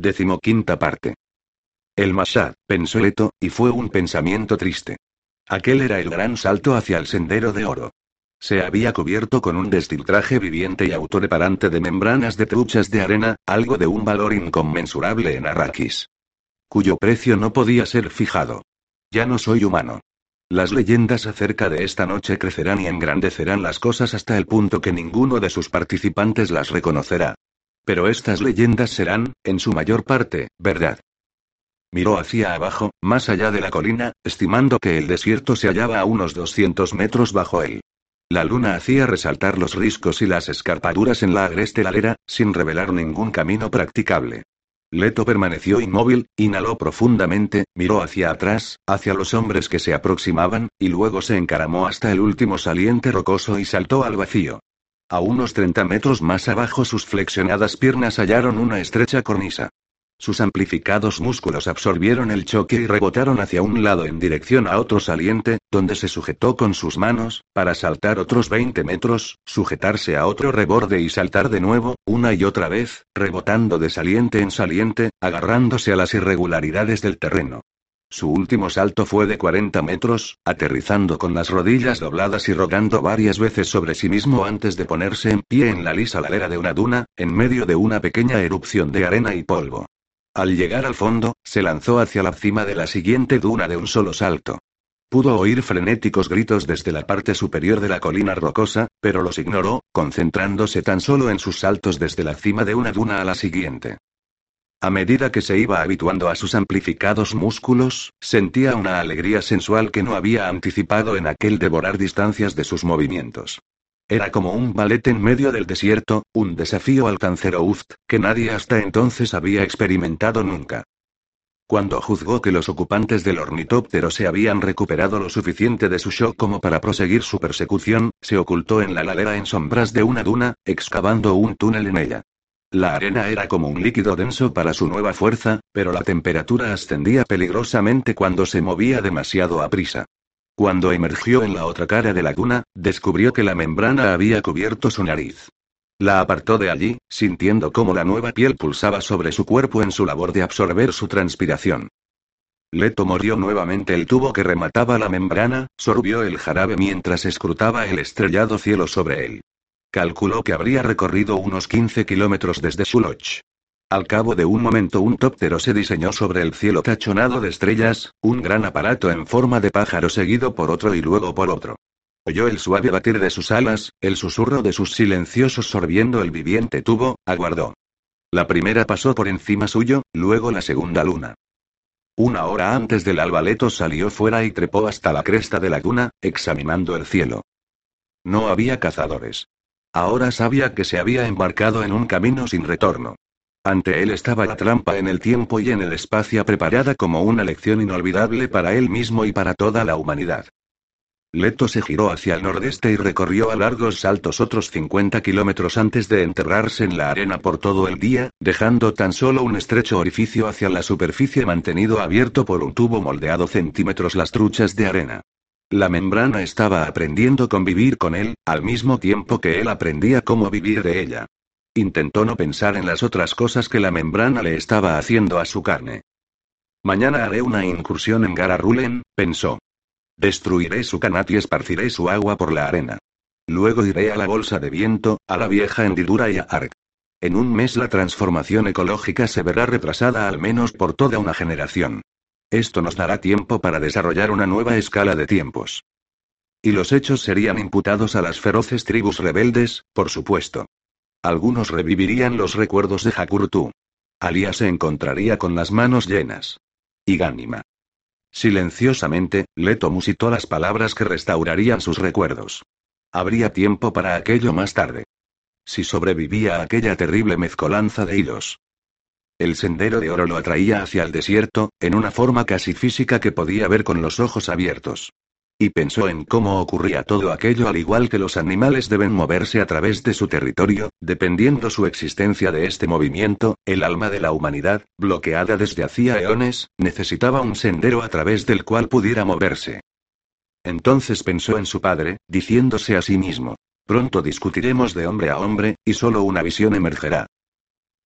Decimoquinta parte. El Mashad, pensó Leto, y fue un pensamiento triste. Aquel era el gran salto hacia el sendero de oro. Se había cubierto con un destiltraje viviente y autoreparante de membranas de truchas de arena, algo de un valor inconmensurable en Arrakis. Cuyo precio no podía ser fijado. Ya no soy humano. Las leyendas acerca de esta noche crecerán y engrandecerán las cosas hasta el punto que ninguno de sus participantes las reconocerá. Pero estas leyendas serán, en su mayor parte, verdad. Miró hacia abajo, más allá de la colina, estimando que el desierto se hallaba a unos 200 metros bajo él. La luna hacía resaltar los riscos y las escarpaduras en la agreste ladera, sin revelar ningún camino practicable. Leto permaneció inmóvil, inhaló profundamente, miró hacia atrás, hacia los hombres que se aproximaban, y luego se encaramó hasta el último saliente rocoso y saltó al vacío. A unos 30 metros más abajo sus flexionadas piernas hallaron una estrecha cornisa. Sus amplificados músculos absorbieron el choque y rebotaron hacia un lado en dirección a otro saliente, donde se sujetó con sus manos, para saltar otros 20 metros, sujetarse a otro reborde y saltar de nuevo, una y otra vez, rebotando de saliente en saliente, agarrándose a las irregularidades del terreno. Su último salto fue de 40 metros, aterrizando con las rodillas dobladas y rogando varias veces sobre sí mismo antes de ponerse en pie en la lisa ladera de una duna, en medio de una pequeña erupción de arena y polvo. Al llegar al fondo, se lanzó hacia la cima de la siguiente duna de un solo salto. Pudo oír frenéticos gritos desde la parte superior de la colina rocosa, pero los ignoró, concentrándose tan solo en sus saltos desde la cima de una duna a la siguiente. A medida que se iba habituando a sus amplificados músculos, sentía una alegría sensual que no había anticipado en aquel devorar distancias de sus movimientos. Era como un ballet en medio del desierto, un desafío al Cancerouft, que nadie hasta entonces había experimentado nunca. Cuando juzgó que los ocupantes del ornitóptero se habían recuperado lo suficiente de su shock como para proseguir su persecución, se ocultó en la ladera en sombras de una duna, excavando un túnel en ella. La arena era como un líquido denso para su nueva fuerza, pero la temperatura ascendía peligrosamente cuando se movía demasiado a prisa. Cuando emergió en la otra cara de la duna, descubrió que la membrana había cubierto su nariz. La apartó de allí, sintiendo cómo la nueva piel pulsaba sobre su cuerpo en su labor de absorber su transpiración. Leto murió nuevamente el tubo que remataba la membrana, sorbió el jarabe mientras escrutaba el estrellado cielo sobre él. Calculó que habría recorrido unos 15 kilómetros desde Suloch. Al cabo de un momento un tóptero se diseñó sobre el cielo tachonado de estrellas, un gran aparato en forma de pájaro seguido por otro y luego por otro. Oyó el suave batir de sus alas, el susurro de sus silenciosos sorbiendo el viviente tubo, aguardó. La primera pasó por encima suyo, luego la segunda luna. Una hora antes del albaleto salió fuera y trepó hasta la cresta de la duna, examinando el cielo. No había cazadores. Ahora sabía que se había embarcado en un camino sin retorno. Ante él estaba la trampa en el tiempo y en el espacio preparada como una lección inolvidable para él mismo y para toda la humanidad. Leto se giró hacia el nordeste y recorrió a largos saltos otros 50 kilómetros antes de enterrarse en la arena por todo el día, dejando tan solo un estrecho orificio hacia la superficie mantenido abierto por un tubo moldeado centímetros las truchas de arena. La membrana estaba aprendiendo a convivir con él, al mismo tiempo que él aprendía cómo vivir de ella. Intentó no pensar en las otras cosas que la membrana le estaba haciendo a su carne. Mañana haré una incursión en Gararulen, pensó. Destruiré su canat y esparciré su agua por la arena. Luego iré a la bolsa de viento, a la vieja hendidura y a Ark. En un mes la transformación ecológica se verá retrasada al menos por toda una generación. Esto nos dará tiempo para desarrollar una nueva escala de tiempos. Y los hechos serían imputados a las feroces tribus rebeldes, por supuesto. Algunos revivirían los recuerdos de Hakurtu. Alia se encontraría con las manos llenas. Y Gánima. Silenciosamente, Leto musitó las palabras que restaurarían sus recuerdos. Habría tiempo para aquello más tarde. Si sobrevivía a aquella terrible mezcolanza de hilos. El sendero de oro lo atraía hacia el desierto, en una forma casi física que podía ver con los ojos abiertos. Y pensó en cómo ocurría todo aquello al igual que los animales deben moverse a través de su territorio, dependiendo su existencia de este movimiento, el alma de la humanidad, bloqueada desde hacía eones, necesitaba un sendero a través del cual pudiera moverse. Entonces pensó en su padre, diciéndose a sí mismo, pronto discutiremos de hombre a hombre, y solo una visión emergerá.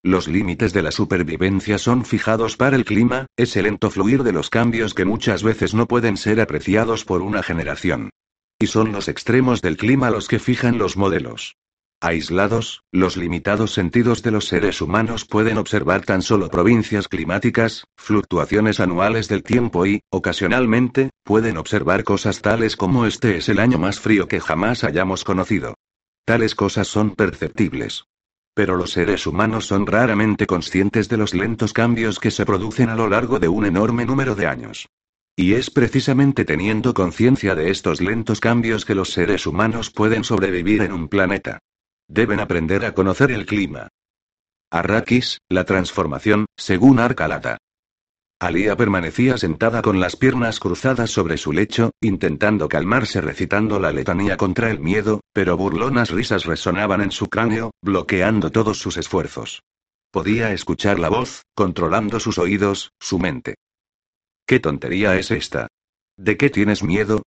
Los límites de la supervivencia son fijados para el clima, ese lento fluir de los cambios que muchas veces no pueden ser apreciados por una generación. Y son los extremos del clima los que fijan los modelos. Aislados, los limitados sentidos de los seres humanos pueden observar tan solo provincias climáticas, fluctuaciones anuales del tiempo y, ocasionalmente, pueden observar cosas tales como este es el año más frío que jamás hayamos conocido. Tales cosas son perceptibles. Pero los seres humanos son raramente conscientes de los lentos cambios que se producen a lo largo de un enorme número de años. Y es precisamente teniendo conciencia de estos lentos cambios que los seres humanos pueden sobrevivir en un planeta. Deben aprender a conocer el clima. Arrakis, la transformación, según Arcalata. Alía permanecía sentada con las piernas cruzadas sobre su lecho, intentando calmarse recitando la letanía contra el miedo, pero burlonas risas resonaban en su cráneo, bloqueando todos sus esfuerzos. Podía escuchar la voz, controlando sus oídos, su mente. ¿Qué tontería es esta? ¿De qué tienes miedo?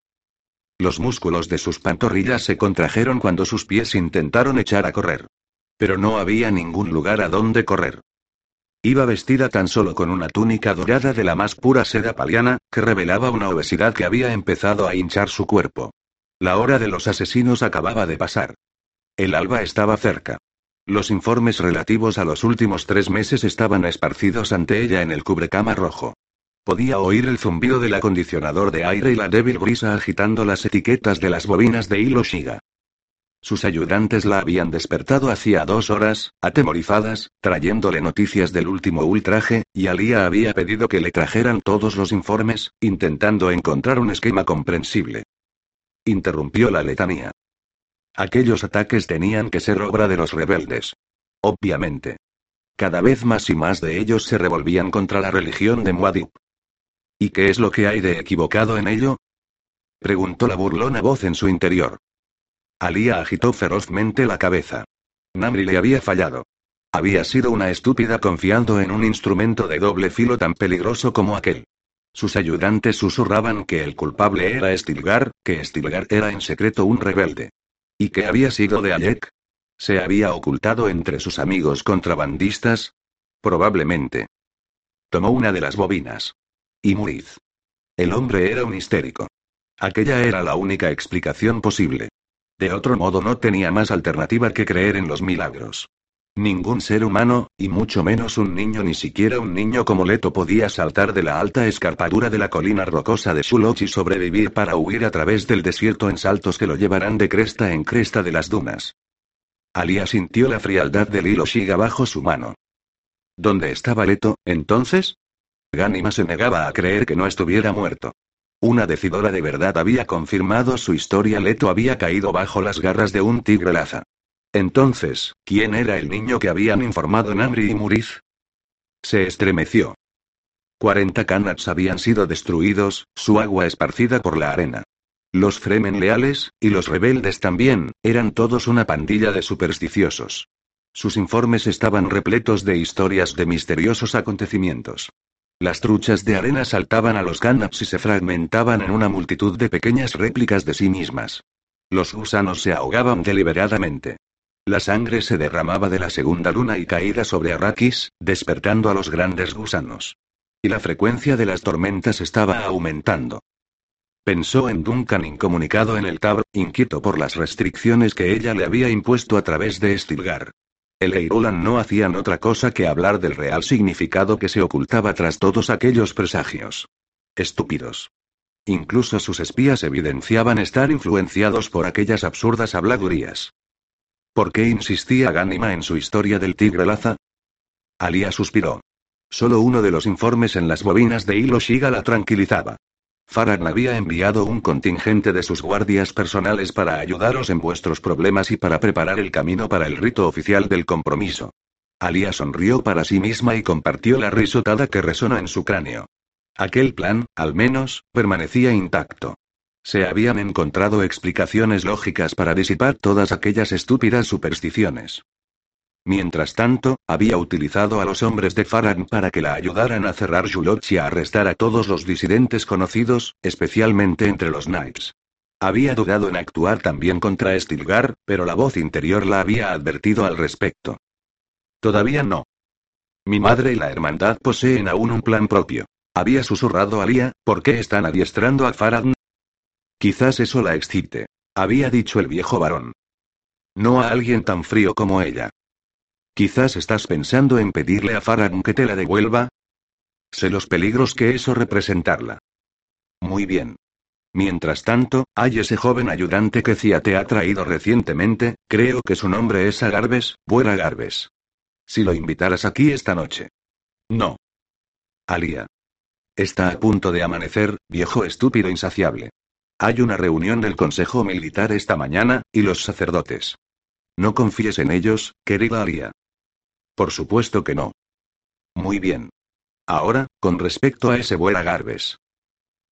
Los músculos de sus pantorrillas se contrajeron cuando sus pies intentaron echar a correr. Pero no había ningún lugar a donde correr. Iba vestida tan solo con una túnica dorada de la más pura seda paliana, que revelaba una obesidad que había empezado a hinchar su cuerpo. La hora de los asesinos acababa de pasar. El alba estaba cerca. Los informes relativos a los últimos tres meses estaban esparcidos ante ella en el cubrecama rojo. Podía oír el zumbido del acondicionador de aire y la débil brisa agitando las etiquetas de las bobinas de hilo Shiga. Sus ayudantes la habían despertado hacía dos horas, atemorizadas, trayéndole noticias del último ultraje, y Alía había pedido que le trajeran todos los informes, intentando encontrar un esquema comprensible. Interrumpió la letanía. Aquellos ataques tenían que ser obra de los rebeldes. Obviamente. Cada vez más y más de ellos se revolvían contra la religión de Muad'Dib. ¿Y qué es lo que hay de equivocado en ello? Preguntó la burlona voz en su interior. Alía agitó ferozmente la cabeza. Namri le había fallado. Había sido una estúpida confiando en un instrumento de doble filo tan peligroso como aquel. Sus ayudantes susurraban que el culpable era Stilgar, que Stilgar era en secreto un rebelde. ¿Y qué había sido de Alec? ¿Se había ocultado entre sus amigos contrabandistas? Probablemente. Tomó una de las bobinas. Y Muriz. El hombre era un histérico. Aquella era la única explicación posible. De otro modo no tenía más alternativa que creer en los milagros. Ningún ser humano, y mucho menos un niño, ni siquiera un niño como Leto, podía saltar de la alta escarpadura de la colina rocosa de Suloch y sobrevivir para huir a través del desierto en saltos que lo llevarán de cresta en cresta de las dunas. Alia sintió la frialdad del hilo Shiga bajo su mano. ¿Dónde estaba Leto, entonces? Ganima se negaba a creer que no estuviera muerto. Una decidora de verdad había confirmado su historia. Leto había caído bajo las garras de un tigre laza. Entonces, ¿quién era el niño que habían informado Namri y Muriz? Se estremeció. Cuarenta canats habían sido destruidos, su agua esparcida por la arena. Los Fremen leales, y los rebeldes también, eran todos una pandilla de supersticiosos. Sus informes estaban repletos de historias de misteriosos acontecimientos. Las truchas de arena saltaban a los canaps y se fragmentaban en una multitud de pequeñas réplicas de sí mismas. Los gusanos se ahogaban deliberadamente. La sangre se derramaba de la segunda luna y caída sobre Arrakis, despertando a los grandes gusanos. Y la frecuencia de las tormentas estaba aumentando. Pensó en Duncan incomunicado en el Tab, inquieto por las restricciones que ella le había impuesto a través de Stilgar. El Eirulan no hacían otra cosa que hablar del real significado que se ocultaba tras todos aquellos presagios. Estúpidos. Incluso sus espías evidenciaban estar influenciados por aquellas absurdas habladurías. ¿Por qué insistía Gánima en su historia del tigre Laza? Alia suspiró. Solo uno de los informes en las bobinas de hilo Shiga la tranquilizaba. Farag había enviado un contingente de sus guardias personales para ayudaros en vuestros problemas y para preparar el camino para el rito oficial del compromiso. Alia sonrió para sí misma y compartió la risotada que resonó en su cráneo. Aquel plan, al menos, permanecía intacto. Se habían encontrado explicaciones lógicas para disipar todas aquellas estúpidas supersticiones. Mientras tanto, había utilizado a los hombres de Farag para que la ayudaran a cerrar Yuloch y a arrestar a todos los disidentes conocidos, especialmente entre los Knights. Había dudado en actuar también contra Stilgar, pero la voz interior la había advertido al respecto. Todavía no. Mi madre y la hermandad poseen aún un plan propio. Había susurrado Alia, ¿por qué están adiestrando a Faradn? Quizás eso la excite. Había dicho el viejo varón. No a alguien tan frío como ella. Quizás estás pensando en pedirle a Faradn que te la devuelva. Sé los peligros que eso representarla. Muy bien. Mientras tanto, hay ese joven ayudante que Cia te ha traído recientemente, creo que su nombre es Agarbes, Buena Garbes. Si lo invitaras aquí esta noche. No. Alia. Está a punto de amanecer, viejo estúpido insaciable. Hay una reunión del Consejo Militar esta mañana, y los sacerdotes. No confíes en ellos, querida Alia. Por supuesto que no. Muy bien. Ahora, con respecto a ese Buena Garbes.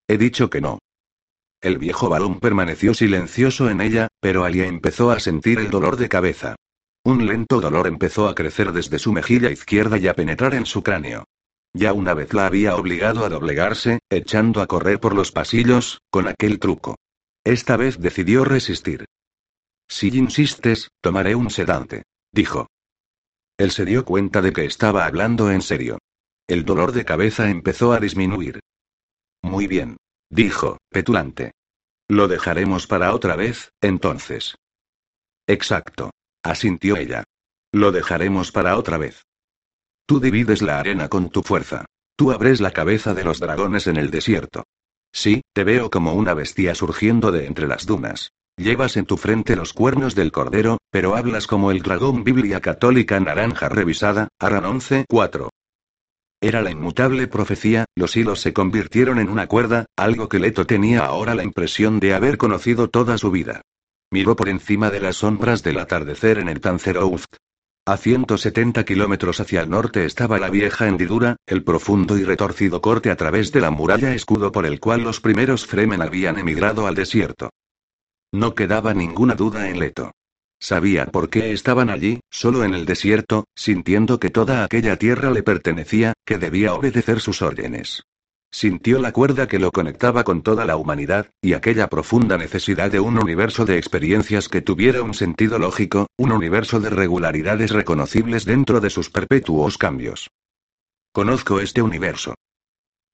He dicho que no. El viejo varón permaneció silencioso en ella, pero Alia empezó a sentir el dolor de cabeza. Un lento dolor empezó a crecer desde su mejilla izquierda y a penetrar en su cráneo. Ya una vez la había obligado a doblegarse, echando a correr por los pasillos, con aquel truco. Esta vez decidió resistir. Si insistes, tomaré un sedante, dijo. Él se dio cuenta de que estaba hablando en serio. El dolor de cabeza empezó a disminuir. Muy bien. Dijo, petulante. Lo dejaremos para otra vez, entonces. Exacto. Asintió ella. Lo dejaremos para otra vez. Tú divides la arena con tu fuerza. Tú abres la cabeza de los dragones en el desierto. Sí, te veo como una bestia surgiendo de entre las dunas. Llevas en tu frente los cuernos del cordero, pero hablas como el dragón Biblia Católica Naranja Revisada, Aran 11, 4. Era la inmutable profecía, los hilos se convirtieron en una cuerda, algo que Leto tenía ahora la impresión de haber conocido toda su vida. Miró por encima de las sombras del atardecer en el Tanzerouft. A 170 kilómetros hacia el norte estaba la vieja hendidura, el profundo y retorcido corte a través de la muralla escudo por el cual los primeros Fremen habían emigrado al desierto. No quedaba ninguna duda en Leto. Sabía por qué estaban allí, solo en el desierto, sintiendo que toda aquella tierra le pertenecía, que debía obedecer sus órdenes. Sintió la cuerda que lo conectaba con toda la humanidad, y aquella profunda necesidad de un universo de experiencias que tuviera un sentido lógico, un universo de regularidades reconocibles dentro de sus perpetuos cambios. Conozco este universo.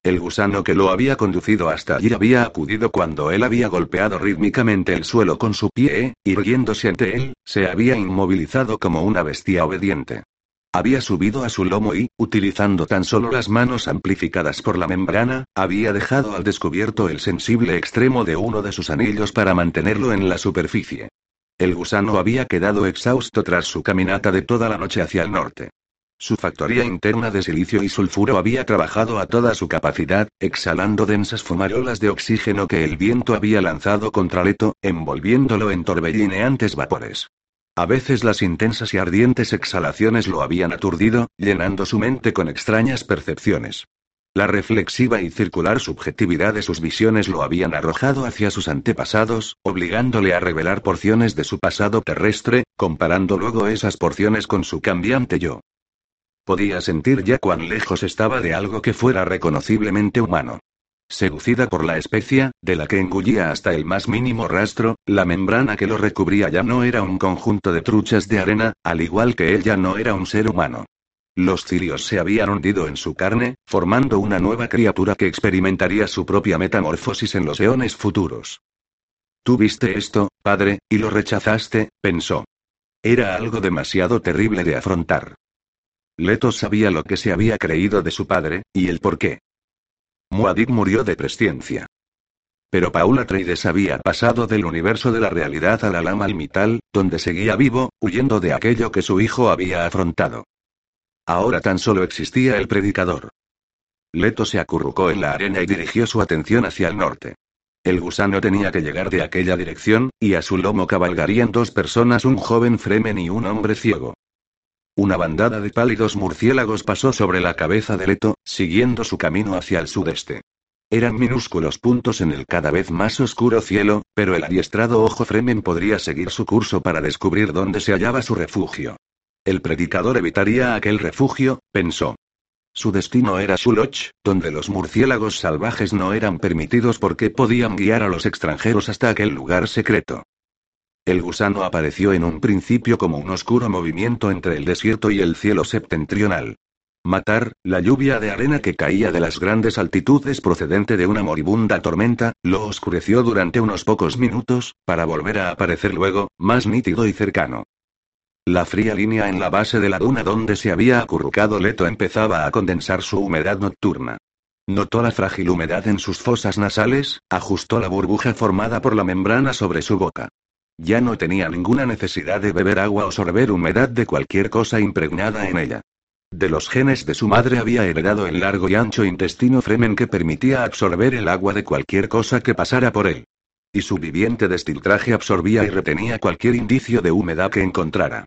El gusano que lo había conducido hasta allí había acudido cuando él había golpeado rítmicamente el suelo con su pie, y riéndose ante él, se había inmovilizado como una bestia obediente. Había subido a su lomo y, utilizando tan solo las manos amplificadas por la membrana, había dejado al descubierto el sensible extremo de uno de sus anillos para mantenerlo en la superficie. El gusano había quedado exhausto tras su caminata de toda la noche hacia el norte. Su factoría interna de silicio y sulfuro había trabajado a toda su capacidad, exhalando densas fumarolas de oxígeno que el viento había lanzado contra Leto, envolviéndolo en torbellineantes vapores. A veces las intensas y ardientes exhalaciones lo habían aturdido, llenando su mente con extrañas percepciones. La reflexiva y circular subjetividad de sus visiones lo habían arrojado hacia sus antepasados, obligándole a revelar porciones de su pasado terrestre, comparando luego esas porciones con su cambiante yo. Podía sentir ya cuán lejos estaba de algo que fuera reconociblemente humano. Seducida por la especia, de la que engullía hasta el más mínimo rastro, la membrana que lo recubría ya no era un conjunto de truchas de arena, al igual que él ya no era un ser humano. Los cirios se habían hundido en su carne, formando una nueva criatura que experimentaría su propia metamorfosis en los eones futuros. Tú viste esto, padre, y lo rechazaste, pensó. Era algo demasiado terrible de afrontar. Leto sabía lo que se había creído de su padre, y el por qué. Muad'Dib murió de presciencia. Pero Paul Atreides había pasado del universo de la realidad a la lama almital, donde seguía vivo, huyendo de aquello que su hijo había afrontado. Ahora tan solo existía el predicador. Leto se acurrucó en la arena y dirigió su atención hacia el norte. El gusano tenía que llegar de aquella dirección, y a su lomo cabalgarían dos personas, un joven Fremen y un hombre ciego. Una bandada de pálidos murciélagos pasó sobre la cabeza de Leto, siguiendo su camino hacia el sudeste. Eran minúsculos puntos en el cada vez más oscuro cielo, pero el adiestrado ojo Fremen podría seguir su curso para descubrir dónde se hallaba su refugio. El predicador evitaría aquel refugio, pensó. Su destino era Suloch, donde los murciélagos salvajes no eran permitidos porque podían guiar a los extranjeros hasta aquel lugar secreto. El gusano apareció en un principio como un oscuro movimiento entre el desierto y el cielo septentrional. Matar, la lluvia de arena que caía de las grandes altitudes procedente de una moribunda tormenta, lo oscureció durante unos pocos minutos, para volver a aparecer luego, más nítido y cercano. La fría línea en la base de la duna donde se había acurrucado Leto empezaba a condensar su humedad nocturna. Notó la frágil humedad en sus fosas nasales, ajustó la burbuja formada por la membrana sobre su boca. Ya no tenía ninguna necesidad de beber agua o sorber humedad de cualquier cosa impregnada en ella. De los genes de su madre había heredado el largo y ancho intestino Fremen que permitía absorber el agua de cualquier cosa que pasara por él. Y su viviente destiltraje absorbía y retenía cualquier indicio de humedad que encontrara.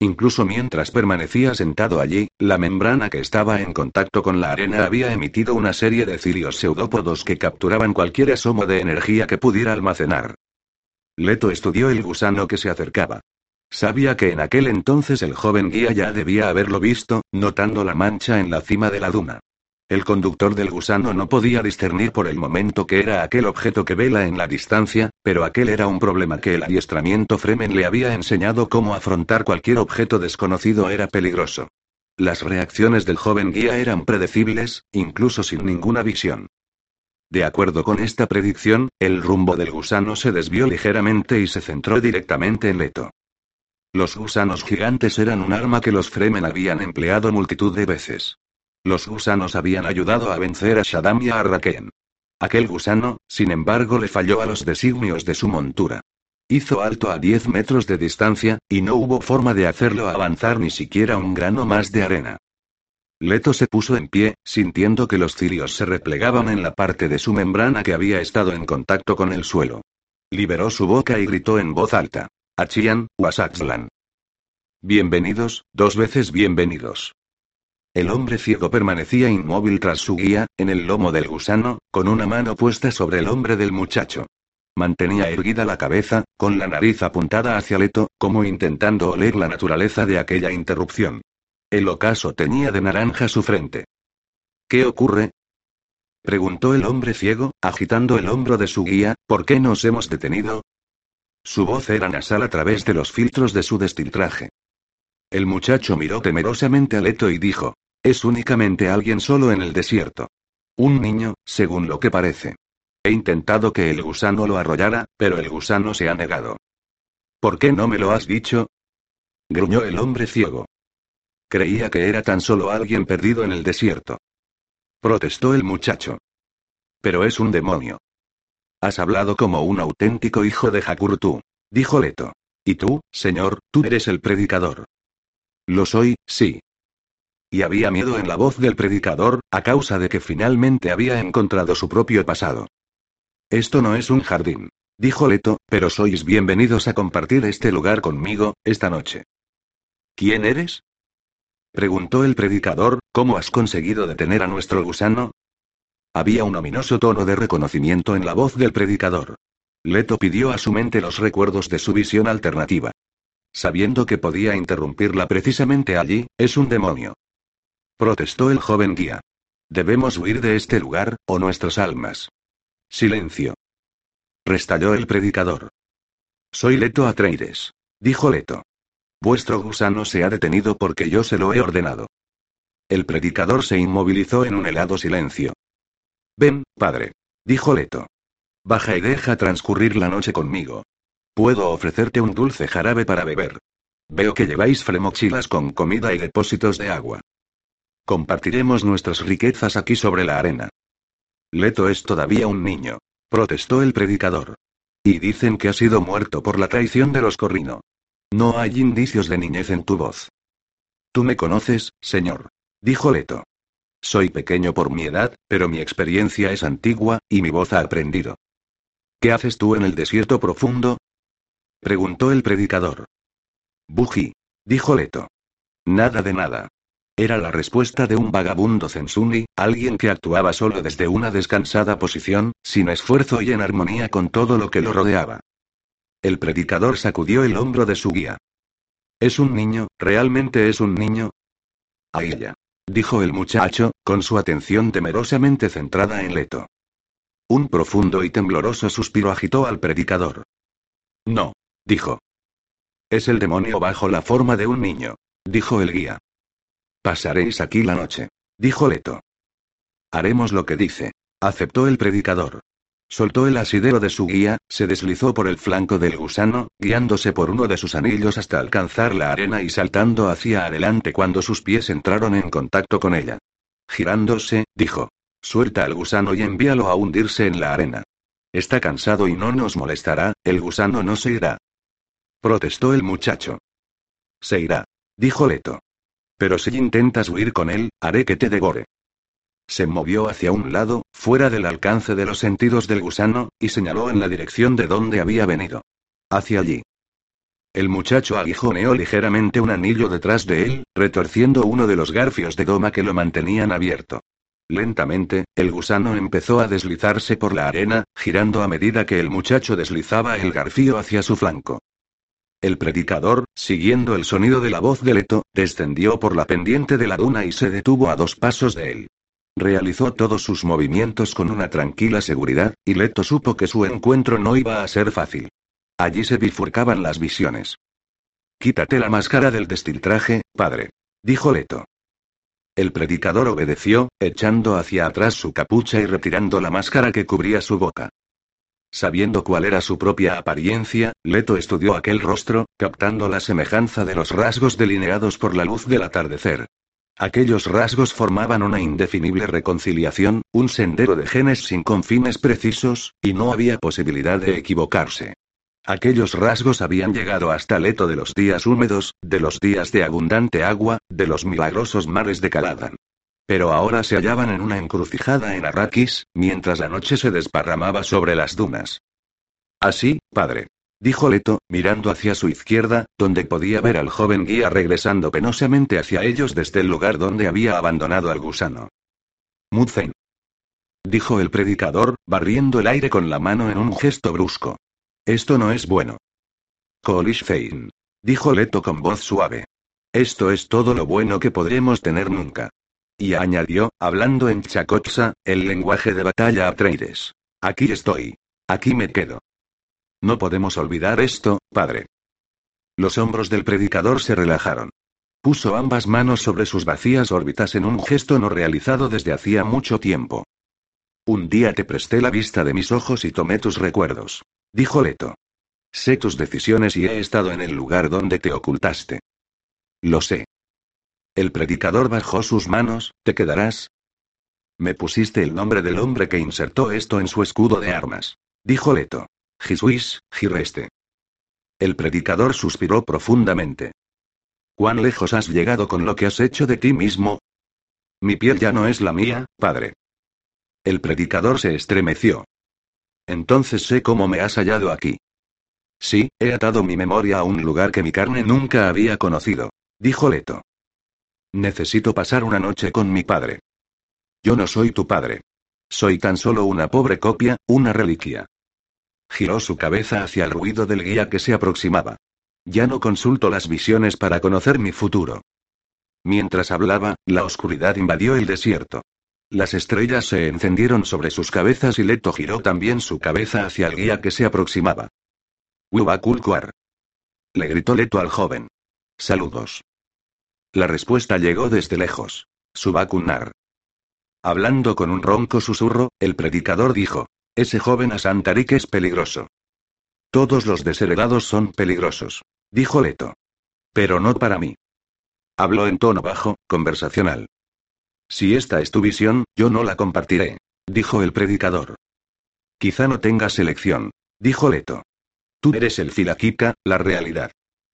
Incluso mientras permanecía sentado allí, la membrana que estaba en contacto con la arena había emitido una serie de cilios pseudópodos que capturaban cualquier asomo de energía que pudiera almacenar. Leto estudió el gusano que se acercaba. Sabía que en aquel entonces el joven guía ya debía haberlo visto, notando la mancha en la cima de la duna. El conductor del gusano no podía discernir por el momento que era aquel objeto que vela en la distancia, pero aquel era un problema que el adiestramiento Fremen le había enseñado cómo afrontar cualquier objeto desconocido era peligroso. Las reacciones del joven guía eran predecibles, incluso sin ninguna visión. De acuerdo con esta predicción, el rumbo del gusano se desvió ligeramente y se centró directamente en Leto. Los gusanos gigantes eran un arma que los Fremen habían empleado multitud de veces. Los gusanos habían ayudado a vencer a Shaddam y a Arrakeen. Aquel gusano, sin embargo, le falló a los designios de su montura. Hizo alto a 10 metros de distancia, y no hubo forma de hacerlo avanzar ni siquiera un grano más de arena. Leto se puso en pie, sintiendo que los cilios se replegaban en la parte de su membrana que había estado en contacto con el suelo. Liberó su boca y gritó en voz alta. Achian, Wasaxlan. Bienvenidos, dos veces bienvenidos. El hombre ciego permanecía inmóvil tras su guía, en el lomo del gusano, con una mano puesta sobre el hombre del muchacho. Mantenía erguida la cabeza, con la nariz apuntada hacia Leto, como intentando oler la naturaleza de aquella interrupción. El ocaso tenía de naranja su frente. ¿Qué ocurre? preguntó el hombre ciego, agitando el hombro de su guía, ¿por qué nos hemos detenido? Su voz era nasal a través de los filtros de su destiltraje. El muchacho miró temerosamente a Leto y dijo: Es únicamente alguien solo en el desierto. Un niño, según lo que parece. He intentado que el gusano lo arrollara, pero el gusano se ha negado. ¿Por qué no me lo has dicho? gruñó el hombre ciego. Creía que era tan solo alguien perdido en el desierto. Protestó el muchacho. Pero es un demonio. Has hablado como un auténtico hijo de Hakurtu, dijo Leto. Y tú, señor, tú eres el predicador. Lo soy, sí. Y había miedo en la voz del predicador, a causa de que finalmente había encontrado su propio pasado. Esto no es un jardín, dijo Leto, pero sois bienvenidos a compartir este lugar conmigo, esta noche. ¿Quién eres? Preguntó el predicador, ¿cómo has conseguido detener a nuestro gusano? Había un ominoso tono de reconocimiento en la voz del predicador. Leto pidió a su mente los recuerdos de su visión alternativa. Sabiendo que podía interrumpirla precisamente allí, es un demonio. Protestó el joven guía. Debemos huir de este lugar, o nuestras almas. Silencio. Restalló el predicador. Soy Leto Atreides. Dijo Leto. Vuestro gusano se ha detenido porque yo se lo he ordenado. El predicador se inmovilizó en un helado silencio. Ven, padre. Dijo Leto. Baja y deja transcurrir la noche conmigo. Puedo ofrecerte un dulce jarabe para beber. Veo que lleváis fremochilas con comida y depósitos de agua. Compartiremos nuestras riquezas aquí sobre la arena. Leto es todavía un niño, protestó el predicador. Y dicen que ha sido muerto por la traición de los Corrino. No hay indicios de niñez en tu voz. Tú me conoces, señor. Dijo Leto. Soy pequeño por mi edad, pero mi experiencia es antigua, y mi voz ha aprendido. ¿Qué haces tú en el desierto profundo? preguntó el predicador. Buji. Dijo Leto. Nada de nada. Era la respuesta de un vagabundo Zensuni, alguien que actuaba solo desde una descansada posición, sin esfuerzo y en armonía con todo lo que lo rodeaba. El predicador sacudió el hombro de su guía. ¿Es un niño? ¿Realmente es un niño? A ella dijo el muchacho, con su atención temerosamente centrada en Leto. Un profundo y tembloroso suspiro agitó al predicador. No, dijo. Es el demonio bajo la forma de un niño, dijo el guía. Pasaréis aquí la noche. Dijo Leto. Haremos lo que dice. Aceptó el predicador. Soltó el asidero de su guía, se deslizó por el flanco del gusano, guiándose por uno de sus anillos hasta alcanzar la arena y saltando hacia adelante cuando sus pies entraron en contacto con ella. Girándose, dijo. Suelta al gusano y envíalo a hundirse en la arena. Está cansado y no nos molestará, el gusano no se irá. Protestó el muchacho. Se irá. Dijo Leto. Pero si intentas huir con él, haré que te devore. Se movió hacia un lado, fuera del alcance de los sentidos del gusano, y señaló en la dirección de donde había venido. Hacia allí. El muchacho aguijoneó ligeramente un anillo detrás de él, retorciendo uno de los garfios de doma que lo mantenían abierto. Lentamente, el gusano empezó a deslizarse por la arena, girando a medida que el muchacho deslizaba el garfío hacia su flanco. El predicador, siguiendo el sonido de la voz de Leto, descendió por la pendiente de la duna y se detuvo a dos pasos de él. Realizó todos sus movimientos con una tranquila seguridad, y Leto supo que su encuentro no iba a ser fácil. Allí se bifurcaban las visiones. Quítate la máscara del destiltraje, padre. Dijo Leto. El predicador obedeció, echando hacia atrás su capucha y retirando la máscara que cubría su boca. Sabiendo cuál era su propia apariencia, Leto estudió aquel rostro, captando la semejanza de los rasgos delineados por la luz del atardecer. Aquellos rasgos formaban una indefinible reconciliación, un sendero de genes sin confines precisos, y no había posibilidad de equivocarse. Aquellos rasgos habían llegado hasta Leto de los días húmedos, de los días de abundante agua, de los milagrosos mares de Caladan. Pero ahora se hallaban en una encrucijada en Arrakis, mientras la noche se desparramaba sobre las dunas. Así, padre. Dijo Leto, mirando hacia su izquierda, donde podía ver al joven guía regresando penosamente hacia ellos desde el lugar donde había abandonado al gusano. Mudzen. Dijo el predicador, barriendo el aire con la mano en un gesto brusco. Esto no es bueno. Kolish Fein. Dijo Leto con voz suave. Esto es todo lo bueno que podremos tener nunca. Y añadió, hablando en Chakotsa, el lenguaje de batalla Atreides. Aquí estoy. Aquí me quedo. No podemos olvidar esto, padre. Los hombros del predicador se relajaron. Puso ambas manos sobre sus vacías órbitas en un gesto no realizado desde hacía mucho tiempo. Un día te presté la vista de mis ojos y tomé tus recuerdos. Dijo Leto. Sé tus decisiones y he estado en el lugar donde te ocultaste. Lo sé. El predicador bajó sus manos, ¿te quedarás? Me pusiste el nombre del hombre que insertó esto en su escudo de armas. Dijo Leto. Jisuis, Gireste. El predicador suspiró profundamente. ¿Cuán lejos has llegado con lo que has hecho de ti mismo? Mi piel ya no es la mía, padre. El predicador se estremeció. Entonces sé cómo me has hallado aquí. Sí, he atado mi memoria a un lugar que mi carne nunca había conocido. Dijo Leto. Necesito pasar una noche con mi padre. Yo no soy tu padre. Soy tan solo una pobre copia, una reliquia. Giró su cabeza hacia el ruido del guía que se aproximaba. Ya no consulto las visiones para conocer mi futuro. Mientras hablaba, la oscuridad invadió el desierto. Las estrellas se encendieron sobre sus cabezas y Leto giró también su cabeza hacia el guía que se aproximaba. Wibakulkuar. Le gritó Leto al joven. Saludos. La respuesta llegó desde lejos. Subakunar. Hablando con un ronco susurro, el predicador dijo, ese joven Asantarik es peligroso. Todos los desheredados son peligrosos. Dijo Leto. Pero no para mí. Habló en tono bajo, conversacional. Si esta es tu visión, yo no la compartiré. Dijo el predicador. Quizá no tengas elección. Dijo Leto. Tú eres el Filakika, la realidad.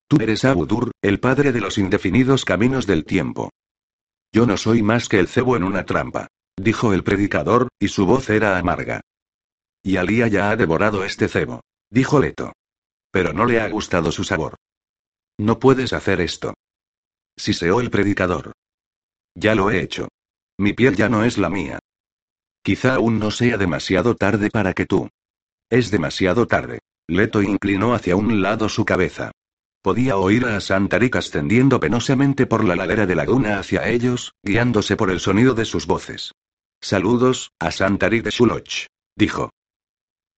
Tú eres Abudur, el padre de los indefinidos caminos del tiempo. Yo no soy más que el cebo en una trampa. Dijo el predicador, y su voz era amarga. Y Alía ya ha devorado este cebo. Dijo Leto. Pero no le ha gustado su sabor. No puedes hacer esto. Siseó el predicador. Ya lo he hecho. Mi piel ya no es la mía. Quizá aún no sea demasiado tarde para que tú. Es demasiado tarde. Leto inclinó hacia un lado su cabeza. Podía oír a Santarik ascendiendo penosamente por la ladera de laguna hacia ellos, guiándose por el sonido de sus voces. Saludos, a Santarik de Shuloch. Dijo.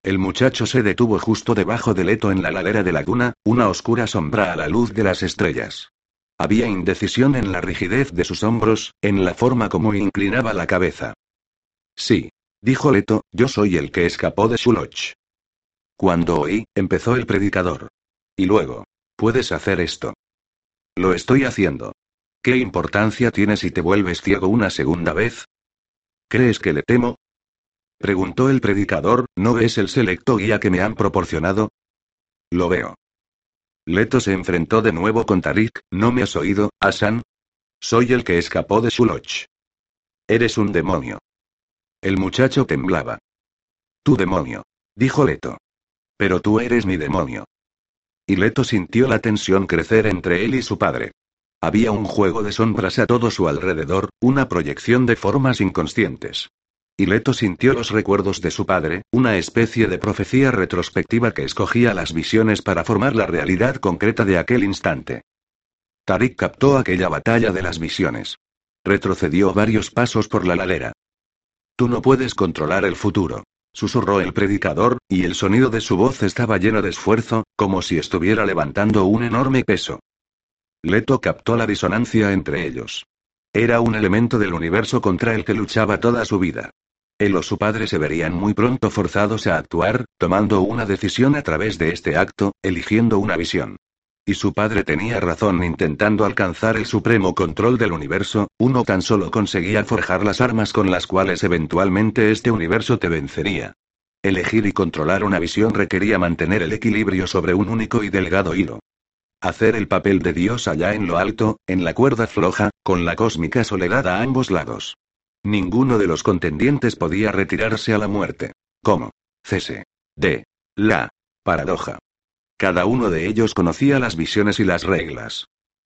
El muchacho se detuvo justo debajo del Leto en la ladera de laguna, una oscura sombra a la luz de las estrellas. Había indecisión en la rigidez de sus hombros, en la forma como inclinaba la cabeza. Sí. Dijo Leto, yo soy el que escapó de Shuloch. Cuando oí, empezó el predicador. Y luego. Puedes hacer esto. Lo estoy haciendo. ¿Qué importancia tiene si te vuelves ciego una segunda vez? ¿Crees que le temo? Preguntó el predicador, ¿no ves el selecto guía que me han proporcionado? Lo veo. Leto se enfrentó de nuevo con Tarik, ¿no me has oído, Asan? Soy el que escapó de Shuloch. Eres un demonio. El muchacho temblaba. Tu demonio. Dijo Leto. Pero tú eres mi demonio. Y Leto sintió la tensión crecer entre él y su padre. Había un juego de sombras a todo su alrededor, una proyección de formas inconscientes. Y Leto sintió los recuerdos de su padre, una especie de profecía retrospectiva que escogía las visiones para formar la realidad concreta de aquel instante. Tarik captó aquella batalla de las visiones. Retrocedió varios pasos por la ladera. Tú no puedes controlar el futuro. Susurró el predicador, y el sonido de su voz estaba lleno de esfuerzo, como si estuviera levantando un enorme peso. Leto captó la disonancia entre ellos. Era un elemento del universo contra el que luchaba toda su vida. Él o su padre se verían muy pronto forzados a actuar, tomando una decisión a través de este acto, eligiendo una visión. Y su padre tenía razón intentando alcanzar el supremo control del universo, uno tan solo conseguía forjar las armas con las cuales eventualmente este universo te vencería. Elegir y controlar una visión requería mantener el equilibrio sobre un único y delgado hilo. Hacer el papel de Dios allá en lo alto, en la cuerda floja, con la cósmica soledad a ambos lados. Ninguno de los contendientes podía retirarse a la muerte. ¿Cómo? Cese. De. La. Paradoja. Cada uno de ellos conocía las visiones y las reglas.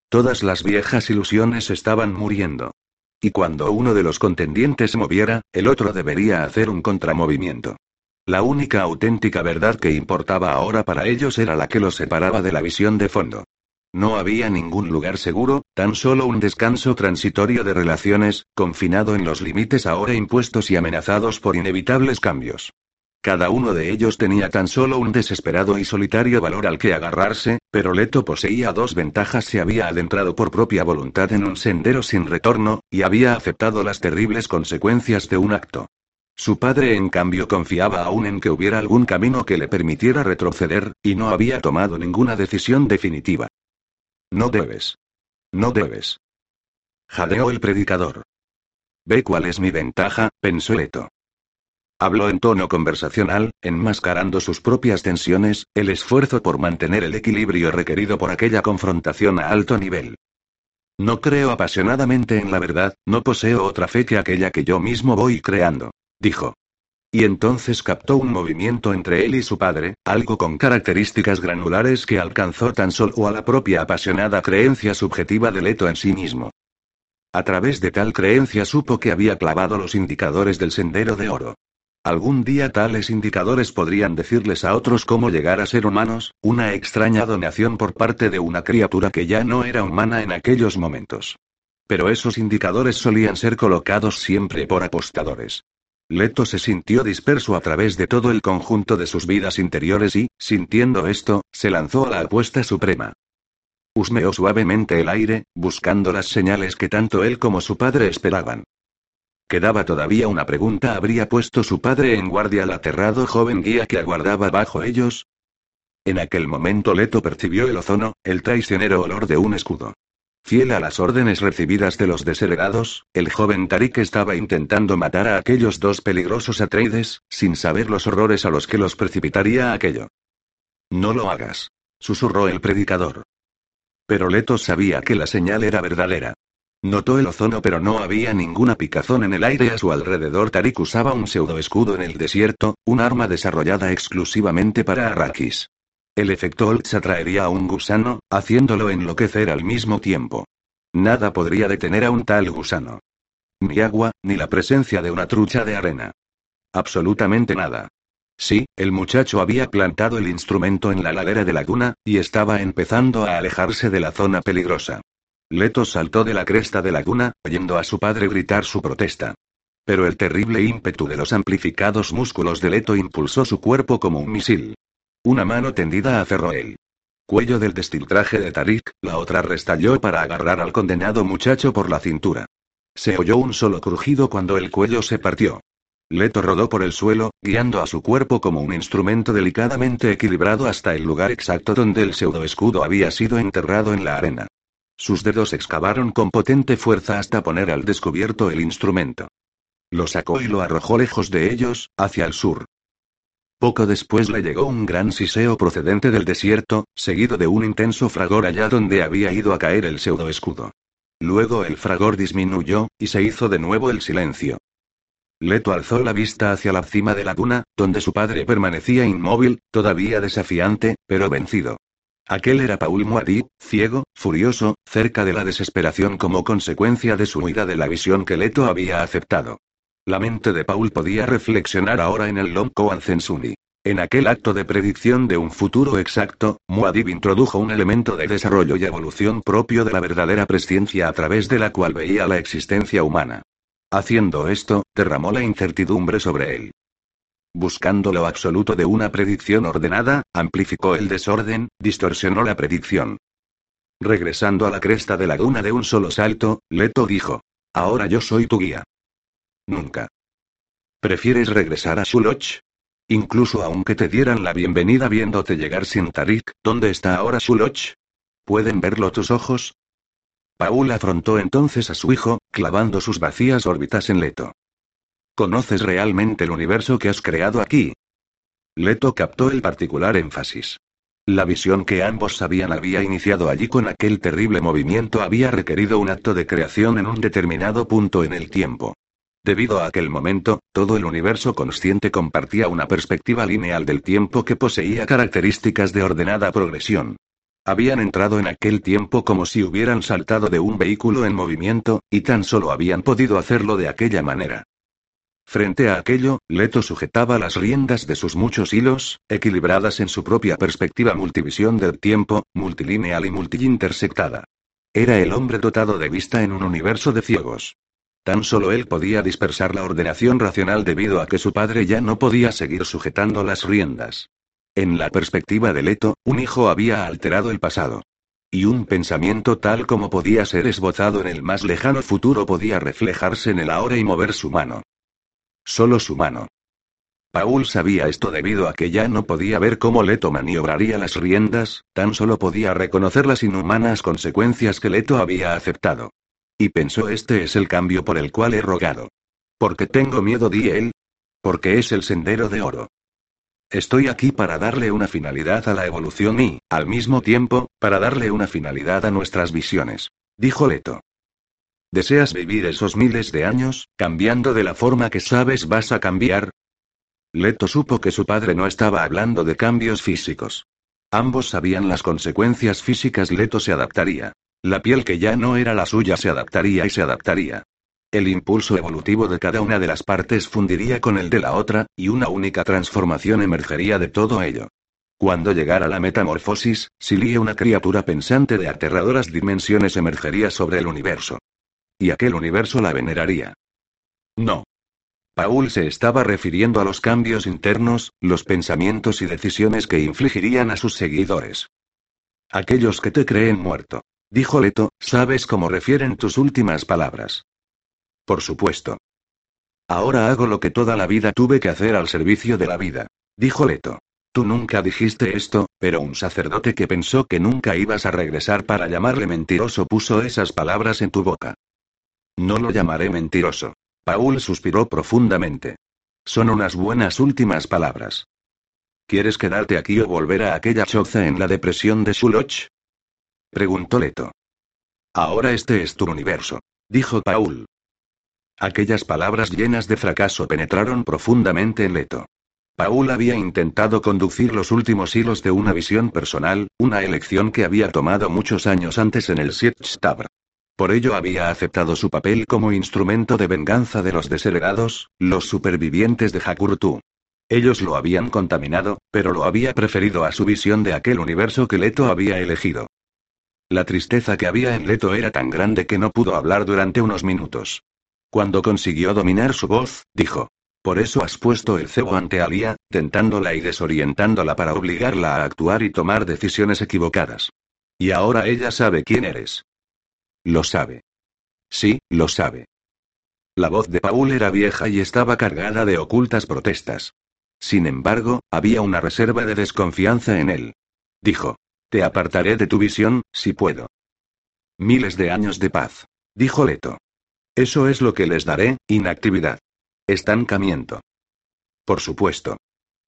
Todas las viejas ilusiones estaban muriendo. Y cuando uno de los contendientes moviera, el otro debería hacer un contramovimiento. La única auténtica verdad que importaba ahora para ellos era la que los separaba de la visión de fondo. No había ningún lugar seguro, tan solo un descanso transitorio de relaciones, confinado en los límites ahora impuestos y amenazados por inevitables cambios. Cada uno de ellos tenía tan solo un desesperado y solitario valor al que agarrarse, pero Leto poseía dos ventajas. Se había adentrado por propia voluntad en un sendero sin retorno, y había aceptado las terribles consecuencias de un acto. Su padre en cambio confiaba aún en que hubiera algún camino que le permitiera retroceder, y no había tomado ninguna decisión definitiva. No debes. No debes. Jadeó el predicador. Ve cuál es mi ventaja, pensó Leto. Habló en tono conversacional, enmascarando sus propias tensiones, el esfuerzo por mantener el equilibrio requerido por aquella confrontación a alto nivel. No creo apasionadamente en la verdad, no poseo otra fe que aquella que yo mismo voy creando, dijo. Y entonces captó un movimiento entre él y su padre, algo con características granulares que alcanzó tan solo a la propia apasionada creencia subjetiva de Leto en sí mismo. A través de tal creencia supo que había clavado los indicadores del sendero de oro. Algún día tales indicadores podrían decirles a otros cómo llegar a ser humanos, una extraña donación por parte de una criatura que ya no era humana en aquellos momentos. Pero esos indicadores solían ser colocados siempre por apostadores. Leto se sintió disperso a través de todo el conjunto de sus vidas interiores y, sintiendo esto, se lanzó a la apuesta suprema. Husmeó suavemente el aire, buscando las señales que tanto él como su padre esperaban. Quedaba todavía una pregunta. ¿Habría puesto su padre en guardia al aterrado joven guía que aguardaba bajo ellos? En aquel momento Leto percibió el ozono, el traicionero olor de un escudo. Fiel a las órdenes recibidas de los desheredados, el joven Tarik estaba intentando matar a aquellos dos peligrosos Atreides, sin saber los horrores a los que los precipitaría aquello. No lo hagas. Susurró el predicador. Pero Leto sabía que la señal era verdadera. Notó el ozono pero no había ninguna picazón en el aire a su alrededor. Tarik usaba un pseudoescudo en el desierto, un arma desarrollada exclusivamente para Arrakis. El efecto Oltz atraería a un gusano, haciéndolo enloquecer al mismo tiempo. Nada podría detener a un tal gusano. Ni agua, ni la presencia de una trucha de arena. Absolutamente nada. Sí, el muchacho había plantado el instrumento en la ladera de la duna, y estaba empezando a alejarse de la zona peligrosa. Leto saltó de la cresta de la duna, oyendo a su padre gritar su protesta. Pero el terrible ímpetu de los amplificados músculos de Leto impulsó su cuerpo como un misil. Una mano tendida aferró él. cuello del destiltraje de Tarik, la otra restalló para agarrar al condenado muchacho por la cintura. Se oyó un solo crujido cuando el cuello se partió. Leto rodó por el suelo, guiando a su cuerpo como un instrumento delicadamente equilibrado hasta el lugar exacto donde el pseudoescudo había sido enterrado en la arena. Sus dedos excavaron con potente fuerza hasta poner al descubierto el instrumento. Lo sacó y lo arrojó lejos de ellos, hacia el sur. Poco después le llegó un gran siseo procedente del desierto, seguido de un intenso fragor allá donde había ido a caer el pseudoescudo. Luego el fragor disminuyó, y se hizo de nuevo el silencio. Leto alzó la vista hacia la cima de la duna, donde su padre permanecía inmóvil, todavía desafiante, pero vencido. Aquel era Paul Moadí, ciego, furioso, cerca de la desesperación como consecuencia de su huida de la visión que Leto había aceptado. La mente de Paul podía reflexionar ahora en el Lomco Ancensuni. En aquel acto de predicción de un futuro exacto, Muad'Dib introdujo un elemento de desarrollo y evolución propio de la verdadera presciencia a través de la cual veía la existencia humana. Haciendo esto, derramó la incertidumbre sobre él. Buscando lo absoluto de una predicción ordenada, amplificó el desorden, distorsionó la predicción. Regresando a la cresta de la duna de un solo salto, Leto dijo. Ahora yo soy tu guía. Nunca. ¿Prefieres regresar a Shuloch? Incluso aunque te dieran la bienvenida viéndote llegar sin Tarik, ¿dónde está ahora Shuloch? ¿Pueden verlo tus ojos? Paul afrontó entonces a su hijo, clavando sus vacías órbitas en Leto. ¿Conoces realmente el universo que has creado aquí? Leto captó el particular énfasis. La visión que ambos sabían había iniciado allí con aquel terrible movimiento había requerido un acto de creación en un determinado punto en el tiempo. Debido a aquel momento, todo el universo consciente compartía una perspectiva lineal del tiempo que poseía características de ordenada progresión. Habían entrado en aquel tiempo como si hubieran saltado de un vehículo en movimiento, y tan solo habían podido hacerlo de aquella manera. Frente a aquello, Leto sujetaba las riendas de sus muchos hilos, equilibradas en su propia perspectiva multivisión del tiempo, multilineal y multiintersectada. Era el hombre dotado de vista en un universo de ciegos. Tan solo él podía dispersar la ordenación racional debido a que su padre ya no podía seguir sujetando las riendas. En la perspectiva de Leto, un hijo había alterado el pasado. Y un pensamiento tal como podía ser esbozado en el más lejano futuro podía reflejarse en el ahora y mover su mano. Solo su mano. Paul sabía esto debido a que ya no podía ver cómo Leto maniobraría las riendas, tan solo podía reconocer las inhumanas consecuencias que Leto había aceptado. Y pensó este es el cambio por el cual he rogado. Porque tengo miedo, di él. Porque es el sendero de oro. Estoy aquí para darle una finalidad a la evolución y, al mismo tiempo, para darle una finalidad a nuestras visiones. Dijo Leto. ¿Deseas vivir esos miles de años, cambiando de la forma que sabes vas a cambiar? Leto supo que su padre no estaba hablando de cambios físicos. Ambos sabían las consecuencias físicas. Leto se adaptaría. La piel que ya no era la suya se adaptaría y se adaptaría. El impulso evolutivo de cada una de las partes fundiría con el de la otra, y una única transformación emergería de todo ello. Cuando llegara la metamorfosis, Silie, una criatura pensante de aterradoras dimensiones, emergería sobre el universo. Y aquel universo la veneraría. No. Paul se estaba refiriendo a los cambios internos, los pensamientos y decisiones que infligirían a sus seguidores. Aquellos que te creen muerto. Dijo Leto, sabes cómo refieren tus últimas palabras. Por supuesto. Ahora hago lo que toda la vida tuve que hacer al servicio de la vida. Dijo Leto. Tú nunca dijiste esto, pero un sacerdote que pensó que nunca ibas a regresar para llamarle mentiroso puso esas palabras en tu boca. No lo llamaré mentiroso. Paul suspiró profundamente. Son unas buenas últimas palabras. ¿Quieres quedarte aquí o volver a aquella choza en la depresión de Shuloch? Preguntó Leto. Ahora este es tu universo. Dijo Paul. Aquellas palabras llenas de fracaso penetraron profundamente en Leto. Paul había intentado conducir los últimos hilos de una visión personal, una elección que había tomado muchos años antes en el Sietstabr. Por ello había aceptado su papel como instrumento de venganza de los desheredados, los supervivientes de Hakurtu. Ellos lo habían contaminado, pero lo había preferido a su visión de aquel universo que Leto había elegido. La tristeza que había en Leto era tan grande que no pudo hablar durante unos minutos. Cuando consiguió dominar su voz, dijo. Por eso has puesto el cebo ante Alia, tentándola y desorientándola para obligarla a actuar y tomar decisiones equivocadas. Y ahora ella sabe quién eres. Lo sabe. Sí, lo sabe. La voz de Paul era vieja y estaba cargada de ocultas protestas. Sin embargo, había una reserva de desconfianza en él. Dijo. Te apartaré de tu visión, si puedo. Miles de años de paz. Dijo Leto. Eso es lo que les daré, inactividad. Estancamiento. Por supuesto.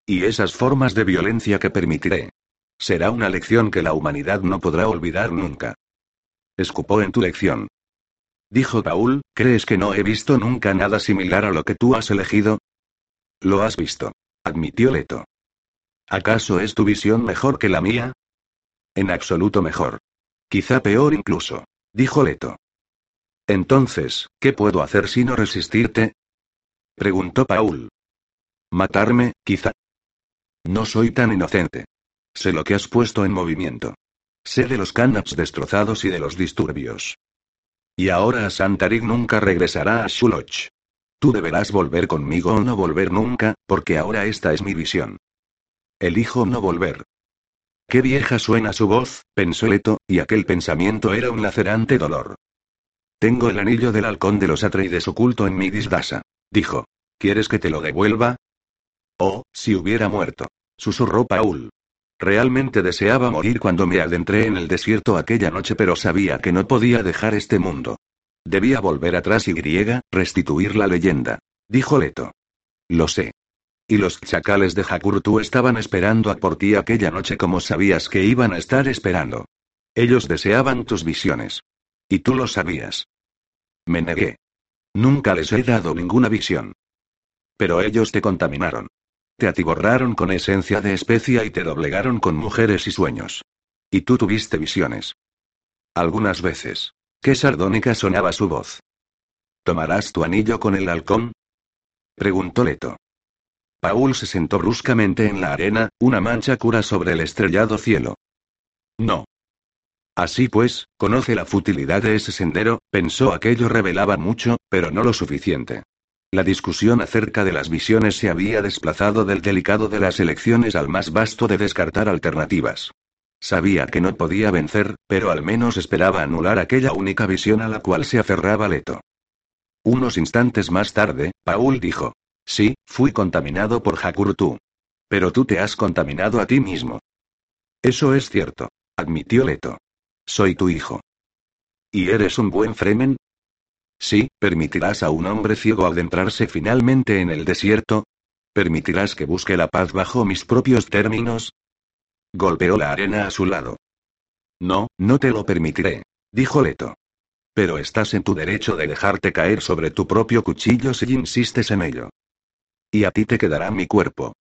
Y esas formas de violencia que permitiré. Será una lección que la humanidad no podrá olvidar nunca. Escupó en tu lección. Dijo Paul, ¿crees que no he visto nunca nada similar a lo que tú has elegido? Lo has visto. Admitió Leto. ¿Acaso es tu visión mejor que la mía? En absoluto mejor. Quizá peor incluso. Dijo Leto. Entonces, ¿qué puedo hacer sino resistirte? Preguntó Paul. Matarme, quizá. No soy tan inocente. Sé lo que has puesto en movimiento. Sé de los canaps destrozados y de los disturbios. Y ahora Santarig nunca regresará a Shuloch. Tú deberás volver conmigo o no volver nunca, porque ahora esta es mi visión. Elijo no volver. Qué vieja suena su voz, pensó Leto, y aquel pensamiento era un lacerante dolor. Tengo el anillo del halcón de los Atreides oculto en mi disdasa. Dijo. ¿Quieres que te lo devuelva? Oh, si hubiera muerto. Susurró Paul. Realmente deseaba morir cuando me adentré en el desierto aquella noche, pero sabía que no podía dejar este mundo. Debía volver atrás y griega, restituir la leyenda. Dijo Leto. Lo sé. Y los chacales de Hakurtu estaban esperando a por ti aquella noche como sabías que iban a estar esperando. Ellos deseaban tus visiones. Y tú lo sabías. Me negué. Nunca les he dado ninguna visión. Pero ellos te contaminaron. Te atiborraron con esencia de especia y te doblegaron con mujeres y sueños. Y tú tuviste visiones. Algunas veces. Qué sardónica sonaba su voz. ¿Tomarás tu anillo con el halcón? Preguntó Leto. Paul se sentó bruscamente en la arena, una mancha cura sobre el estrellado cielo. No. Así pues, conoce la futilidad de ese sendero, pensó aquello revelaba mucho, pero no lo suficiente. La discusión acerca de las visiones se había desplazado del delicado de las elecciones al más vasto de descartar alternativas. Sabía que no podía vencer, pero al menos esperaba anular aquella única visión a la cual se aferraba Leto. Unos instantes más tarde, Paul dijo. Sí, fui contaminado por Hakurtu. Pero tú te has contaminado a ti mismo. Eso es cierto, admitió Leto. Soy tu hijo. ¿Y eres un buen Fremen? Sí, ¿permitirás a un hombre ciego adentrarse finalmente en el desierto? ¿Permitirás que busque la paz bajo mis propios términos? Golpeó la arena a su lado. No, no te lo permitiré, dijo Leto. Pero estás en tu derecho de dejarte caer sobre tu propio cuchillo si insistes en ello. Y a ti te quedará mi cuerpo.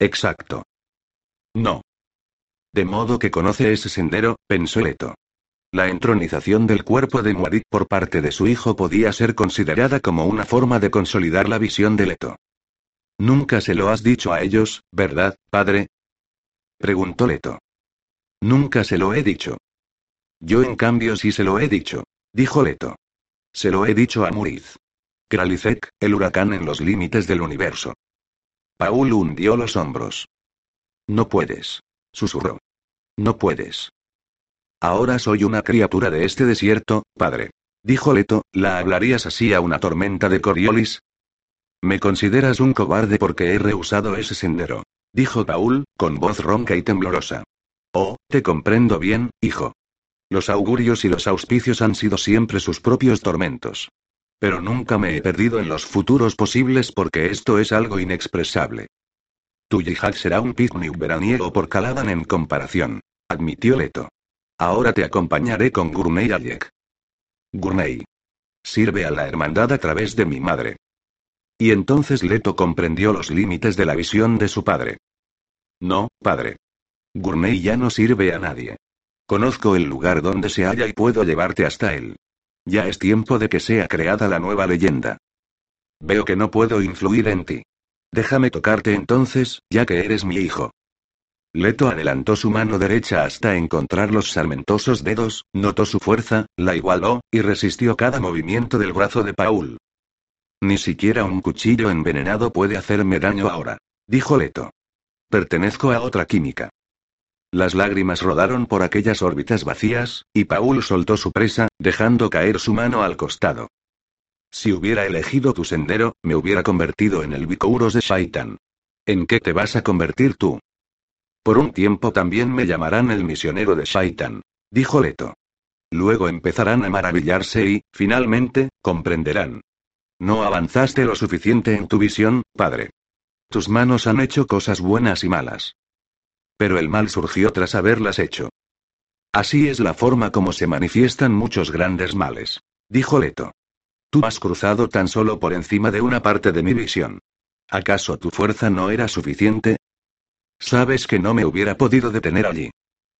Exacto. No. De modo que conoce ese sendero, pensó Leto. La entronización del cuerpo de Muad'Dib por parte de su hijo podía ser considerada como una forma de consolidar la visión de Leto. Nunca se lo has dicho a ellos, ¿verdad, padre? preguntó Leto. Nunca se lo he dicho. Yo en cambio sí se lo he dicho, dijo Leto. Se lo he dicho a Muriz. Kralizek, el huracán en los límites del universo. Paul hundió los hombros. No puedes. Susurró. No puedes. Ahora soy una criatura de este desierto, padre. Dijo Leto, ¿la hablarías así a una tormenta de Coriolis? Me consideras un cobarde porque he rehusado ese sendero. Dijo Paul, con voz ronca y temblorosa. Oh, te comprendo bien, hijo. Los augurios y los auspicios han sido siempre sus propios tormentos. Pero nunca me he perdido en los futuros posibles porque esto es algo inexpresable. Tu yihad será un picnic veraniego por Caladan en comparación. Admitió Leto. Ahora te acompañaré con Gurney Alec. Gurney. Sirve a la hermandad a través de mi madre. Y entonces Leto comprendió los límites de la visión de su padre. No, padre. Gurney ya no sirve a nadie. Conozco el lugar donde se halla y puedo llevarte hasta él. Ya es tiempo de que sea creada la nueva leyenda. Veo que no puedo influir en ti. Déjame tocarte entonces, ya que eres mi hijo. Leto adelantó su mano derecha hasta encontrar los salmentosos dedos, notó su fuerza, la igualó, y resistió cada movimiento del brazo de Paul. Ni siquiera un cuchillo envenenado puede hacerme daño ahora, dijo Leto. Pertenezco a otra química. Las lágrimas rodaron por aquellas órbitas vacías, y Paul soltó su presa, dejando caer su mano al costado. Si hubiera elegido tu sendero, me hubiera convertido en el Bicouros de Shaitan. ¿En qué te vas a convertir tú? Por un tiempo también me llamarán el misionero de Shaitan, dijo Leto. Luego empezarán a maravillarse y, finalmente, comprenderán. No avanzaste lo suficiente en tu visión, padre. Tus manos han hecho cosas buenas y malas. Pero el mal surgió tras haberlas hecho. Así es la forma como se manifiestan muchos grandes males. Dijo Leto. Tú has cruzado tan solo por encima de una parte de mi visión. ¿Acaso tu fuerza no era suficiente? Sabes que no me hubiera podido detener allí.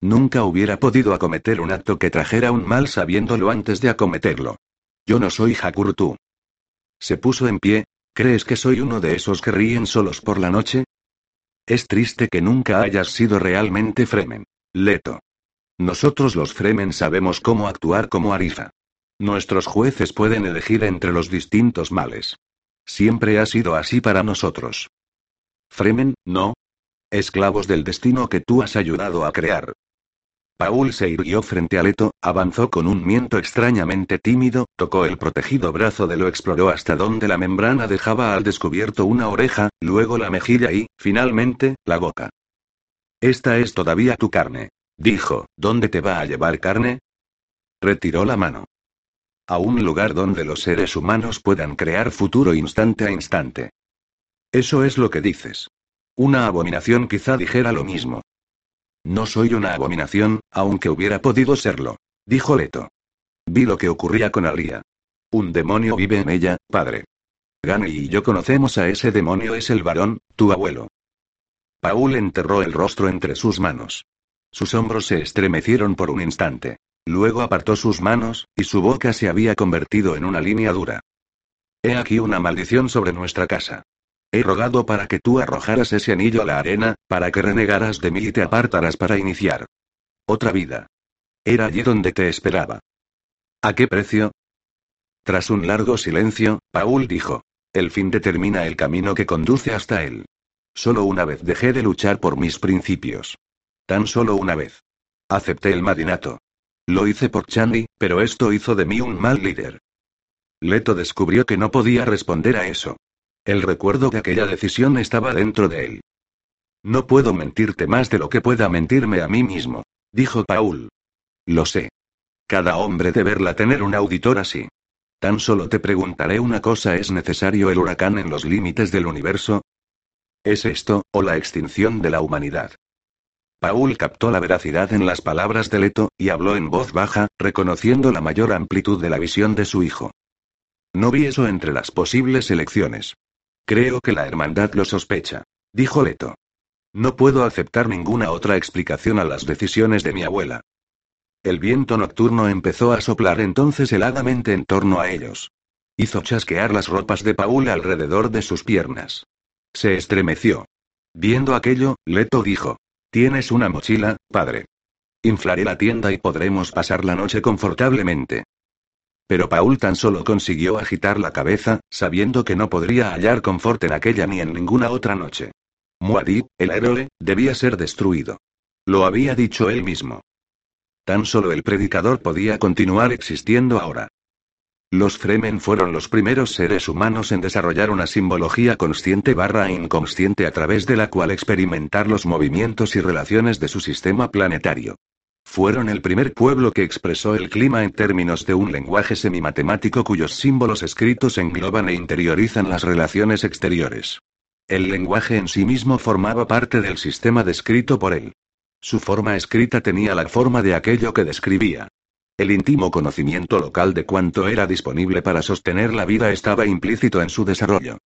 Nunca hubiera podido acometer un acto que trajera un mal sabiéndolo antes de acometerlo. Yo no soy Hakurtu. Se puso en pie. ¿Crees que soy uno de esos que ríen solos por la noche? Es triste que nunca hayas sido realmente Fremen. Leto. Nosotros los Fremen sabemos cómo actuar como Arifa. Nuestros jueces pueden elegir entre los distintos males. Siempre ha sido así para nosotros. Fremen, no. Esclavos del destino que tú has ayudado a crear. Paul se irguió frente a Leto, avanzó con un miento extrañamente tímido, tocó el protegido brazo de lo exploró hasta donde la membrana dejaba al descubierto una oreja, luego la mejilla y, finalmente, la boca. Esta es todavía tu carne. Dijo, ¿dónde te va a llevar carne? Retiró la mano. A un lugar donde los seres humanos puedan crear futuro instante a instante. Eso es lo que dices. Una abominación quizá dijera lo mismo. No soy una abominación, aunque hubiera podido serlo. Dijo Leto. Vi lo que ocurría con Alia. Un demonio vive en ella, padre. Gani y yo conocemos a ese demonio, es el varón, tu abuelo. Paul enterró el rostro entre sus manos. Sus hombros se estremecieron por un instante. Luego apartó sus manos, y su boca se había convertido en una línea dura. He aquí una maldición sobre nuestra casa. He rogado para que tú arrojaras ese anillo a la arena, para que renegaras de mí y te apartaras para iniciar otra vida. Era allí donde te esperaba. ¿A qué precio? Tras un largo silencio, Paul dijo. El fin determina el camino que conduce hasta él. Solo una vez dejé de luchar por mis principios. Tan solo una vez. Acepté el madinato. Lo hice por Chandy, pero esto hizo de mí un mal líder. Leto descubrió que no podía responder a eso. El recuerdo de aquella decisión estaba dentro de él. No puedo mentirte más de lo que pueda mentirme a mí mismo, dijo Paul. Lo sé. Cada hombre deberla tener un auditor así. Tan solo te preguntaré una cosa, ¿es necesario el huracán en los límites del universo? ¿Es esto, o la extinción de la humanidad? Paul captó la veracidad en las palabras de Leto, y habló en voz baja, reconociendo la mayor amplitud de la visión de su hijo. No vi eso entre las posibles elecciones. Creo que la hermandad lo sospecha. Dijo Leto. No puedo aceptar ninguna otra explicación a las decisiones de mi abuela. El viento nocturno empezó a soplar entonces heladamente en torno a ellos. Hizo chasquear las ropas de Paul alrededor de sus piernas. Se estremeció. Viendo aquello, Leto dijo. Tienes una mochila, padre. Inflaré la tienda y podremos pasar la noche confortablemente. Pero Paul tan solo consiguió agitar la cabeza, sabiendo que no podría hallar confort en aquella ni en ninguna otra noche. Muad'Dib, el héroe, debía ser destruido. Lo había dicho él mismo. Tan solo el predicador podía continuar existiendo ahora. Los Fremen fueron los primeros seres humanos en desarrollar una simbología consciente barra inconsciente a través de la cual experimentar los movimientos y relaciones de su sistema planetario. Fueron el primer pueblo que expresó el clima en términos de un lenguaje semimatemático cuyos símbolos escritos engloban e interiorizan las relaciones exteriores. El lenguaje en sí mismo formaba parte del sistema descrito por él. Su forma escrita tenía la forma de aquello que describía. El íntimo conocimiento local de cuánto era disponible para sostener la vida estaba implícito en su desarrollo.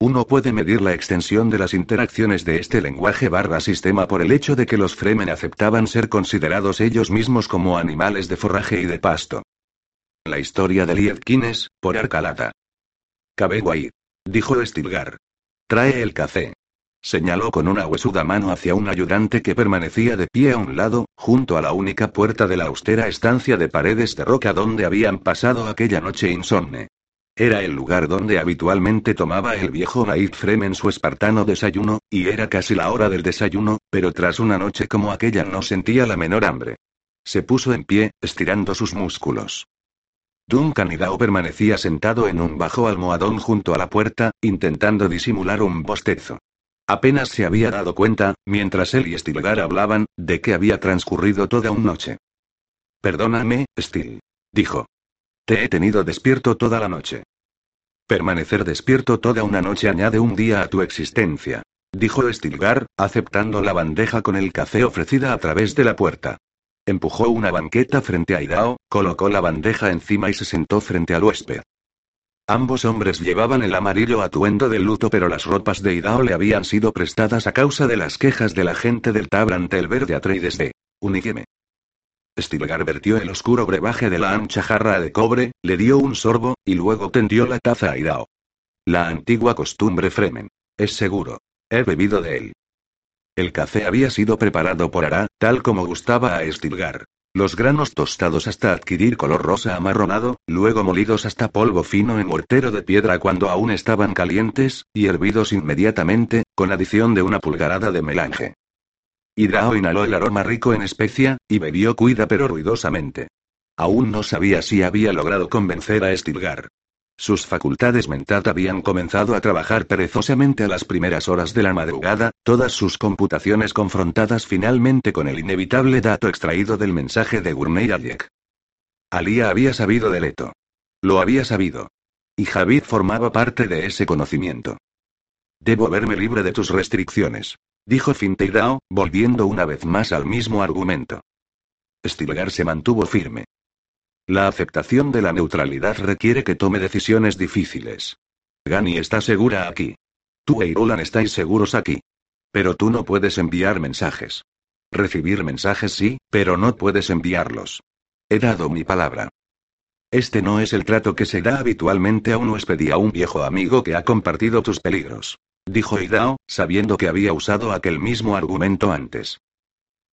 Uno puede medir la extensión de las interacciones de este lenguaje barra sistema por el hecho de que los Fremen aceptaban ser considerados ellos mismos como animales de forraje y de pasto. La historia de Liedkines, por Arcalata. Cabeguay. Dijo Stilgar. Trae el café. Señaló con una huesuda mano hacia un ayudante que permanecía de pie a un lado, junto a la única puerta de la austera estancia de paredes de roca donde habían pasado aquella noche insomne. Era el lugar donde habitualmente tomaba el viejo Naid Fremen su espartano desayuno, y era casi la hora del desayuno, pero tras una noche como aquella no sentía la menor hambre. Se puso en pie, estirando sus músculos. Duncan Dao permanecía sentado en un bajo almohadón junto a la puerta, intentando disimular un bostezo. Apenas se había dado cuenta, mientras él y Stilgar hablaban, de que había transcurrido toda una noche. Perdóname, Stil. Dijo. Te he tenido despierto toda la noche. Permanecer despierto toda una noche añade un día a tu existencia, dijo Stilgar, aceptando la bandeja con el café ofrecida a través de la puerta. Empujó una banqueta frente a Idao, colocó la bandeja encima y se sentó frente al huésped. Ambos hombres llevaban el amarillo atuendo del luto, pero las ropas de Idao le habían sido prestadas a causa de las quejas de la gente del Tab ante el verde Atreides de Unigeme. Stilgar vertió el oscuro brebaje de la ancha jarra de cobre, le dio un sorbo, y luego tendió la taza a Idao. La antigua costumbre Fremen. Es seguro. He bebido de él. El café había sido preparado por Ara, tal como gustaba a Stilgar. Los granos tostados hasta adquirir color rosa amarronado, luego molidos hasta polvo fino en mortero de piedra cuando aún estaban calientes, y hervidos inmediatamente, con adición de una pulgarada de melange. Hidrao inhaló el aroma rico en especia, y bebió cuida pero ruidosamente. Aún no sabía si había logrado convencer a Stilgar. Sus facultades mental habían comenzado a trabajar perezosamente a las primeras horas de la madrugada, todas sus computaciones confrontadas finalmente con el inevitable dato extraído del mensaje de Gurney Alec. Alía había sabido de Leto. Lo había sabido. Y Javid formaba parte de ese conocimiento. Debo verme libre de tus restricciones dijo Finteidao, volviendo una vez más al mismo argumento. Stilgar se mantuvo firme. La aceptación de la neutralidad requiere que tome decisiones difíciles. Gani está segura aquí. Tú e Irulan estáis seguros aquí. Pero tú no puedes enviar mensajes. Recibir mensajes sí, pero no puedes enviarlos. He dado mi palabra. Este no es el trato que se da habitualmente a un huésped y a un viejo amigo que ha compartido tus peligros dijo Idao, sabiendo que había usado aquel mismo argumento antes.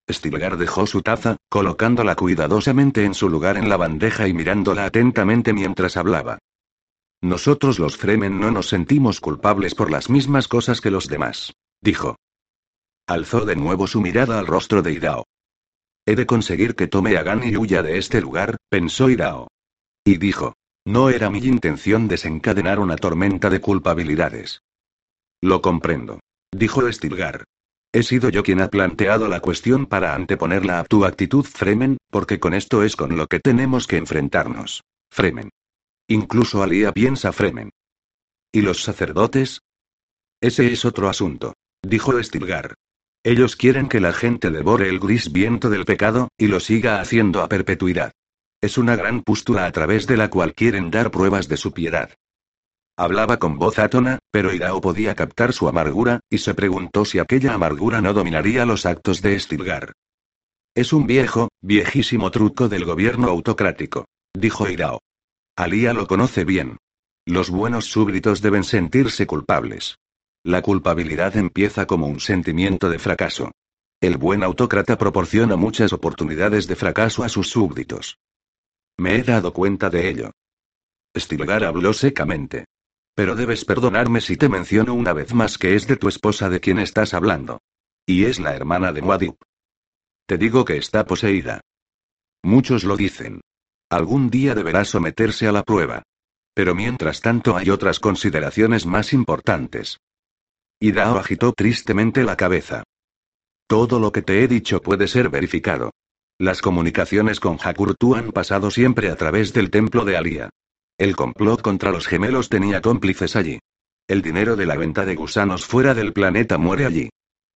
Stilgar dejó su taza, colocándola cuidadosamente en su lugar en la bandeja y mirándola atentamente mientras hablaba. Nosotros los Fremen no nos sentimos culpables por las mismas cosas que los demás, dijo. Alzó de nuevo su mirada al rostro de Idao. He de conseguir que tome a Gan y huya de este lugar, pensó Idao. Y dijo. No era mi intención desencadenar una tormenta de culpabilidades. Lo comprendo. Dijo Stilgar. He sido yo quien ha planteado la cuestión para anteponerla a tu actitud, Fremen, porque con esto es con lo que tenemos que enfrentarnos. Fremen. Incluso Alía piensa Fremen. ¿Y los sacerdotes? Ese es otro asunto. Dijo Stilgar. Ellos quieren que la gente devore el gris viento del pecado, y lo siga haciendo a perpetuidad. Es una gran pústula a través de la cual quieren dar pruebas de su piedad. Hablaba con voz átona, pero Irao podía captar su amargura, y se preguntó si aquella amargura no dominaría los actos de Stilgar. Es un viejo, viejísimo truco del gobierno autocrático, dijo Irao. Alía lo conoce bien. Los buenos súbditos deben sentirse culpables. La culpabilidad empieza como un sentimiento de fracaso. El buen autócrata proporciona muchas oportunidades de fracaso a sus súbditos. Me he dado cuenta de ello. Stilgar habló secamente. Pero debes perdonarme si te menciono una vez más que es de tu esposa de quien estás hablando. Y es la hermana de Muad'Dib. Te digo que está poseída. Muchos lo dicen. Algún día deberá someterse a la prueba. Pero mientras tanto hay otras consideraciones más importantes. Idao agitó tristemente la cabeza. Todo lo que te he dicho puede ser verificado. Las comunicaciones con Hakurtu han pasado siempre a través del templo de Alia. El complot contra los gemelos tenía cómplices allí. El dinero de la venta de gusanos fuera del planeta muere allí.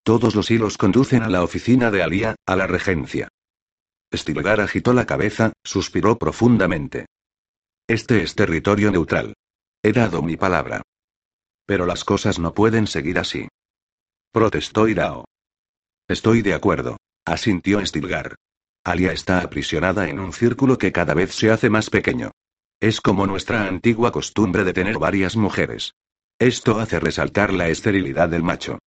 Todos los hilos conducen a la oficina de Alía, a la regencia. Stilgar agitó la cabeza, suspiró profundamente. Este es territorio neutral. He dado mi palabra. Pero las cosas no pueden seguir así. Protestó Irao. Estoy de acuerdo, asintió Stilgar. Alia está aprisionada en un círculo que cada vez se hace más pequeño. Es como nuestra antigua costumbre de tener varias mujeres. Esto hace resaltar la esterilidad del macho.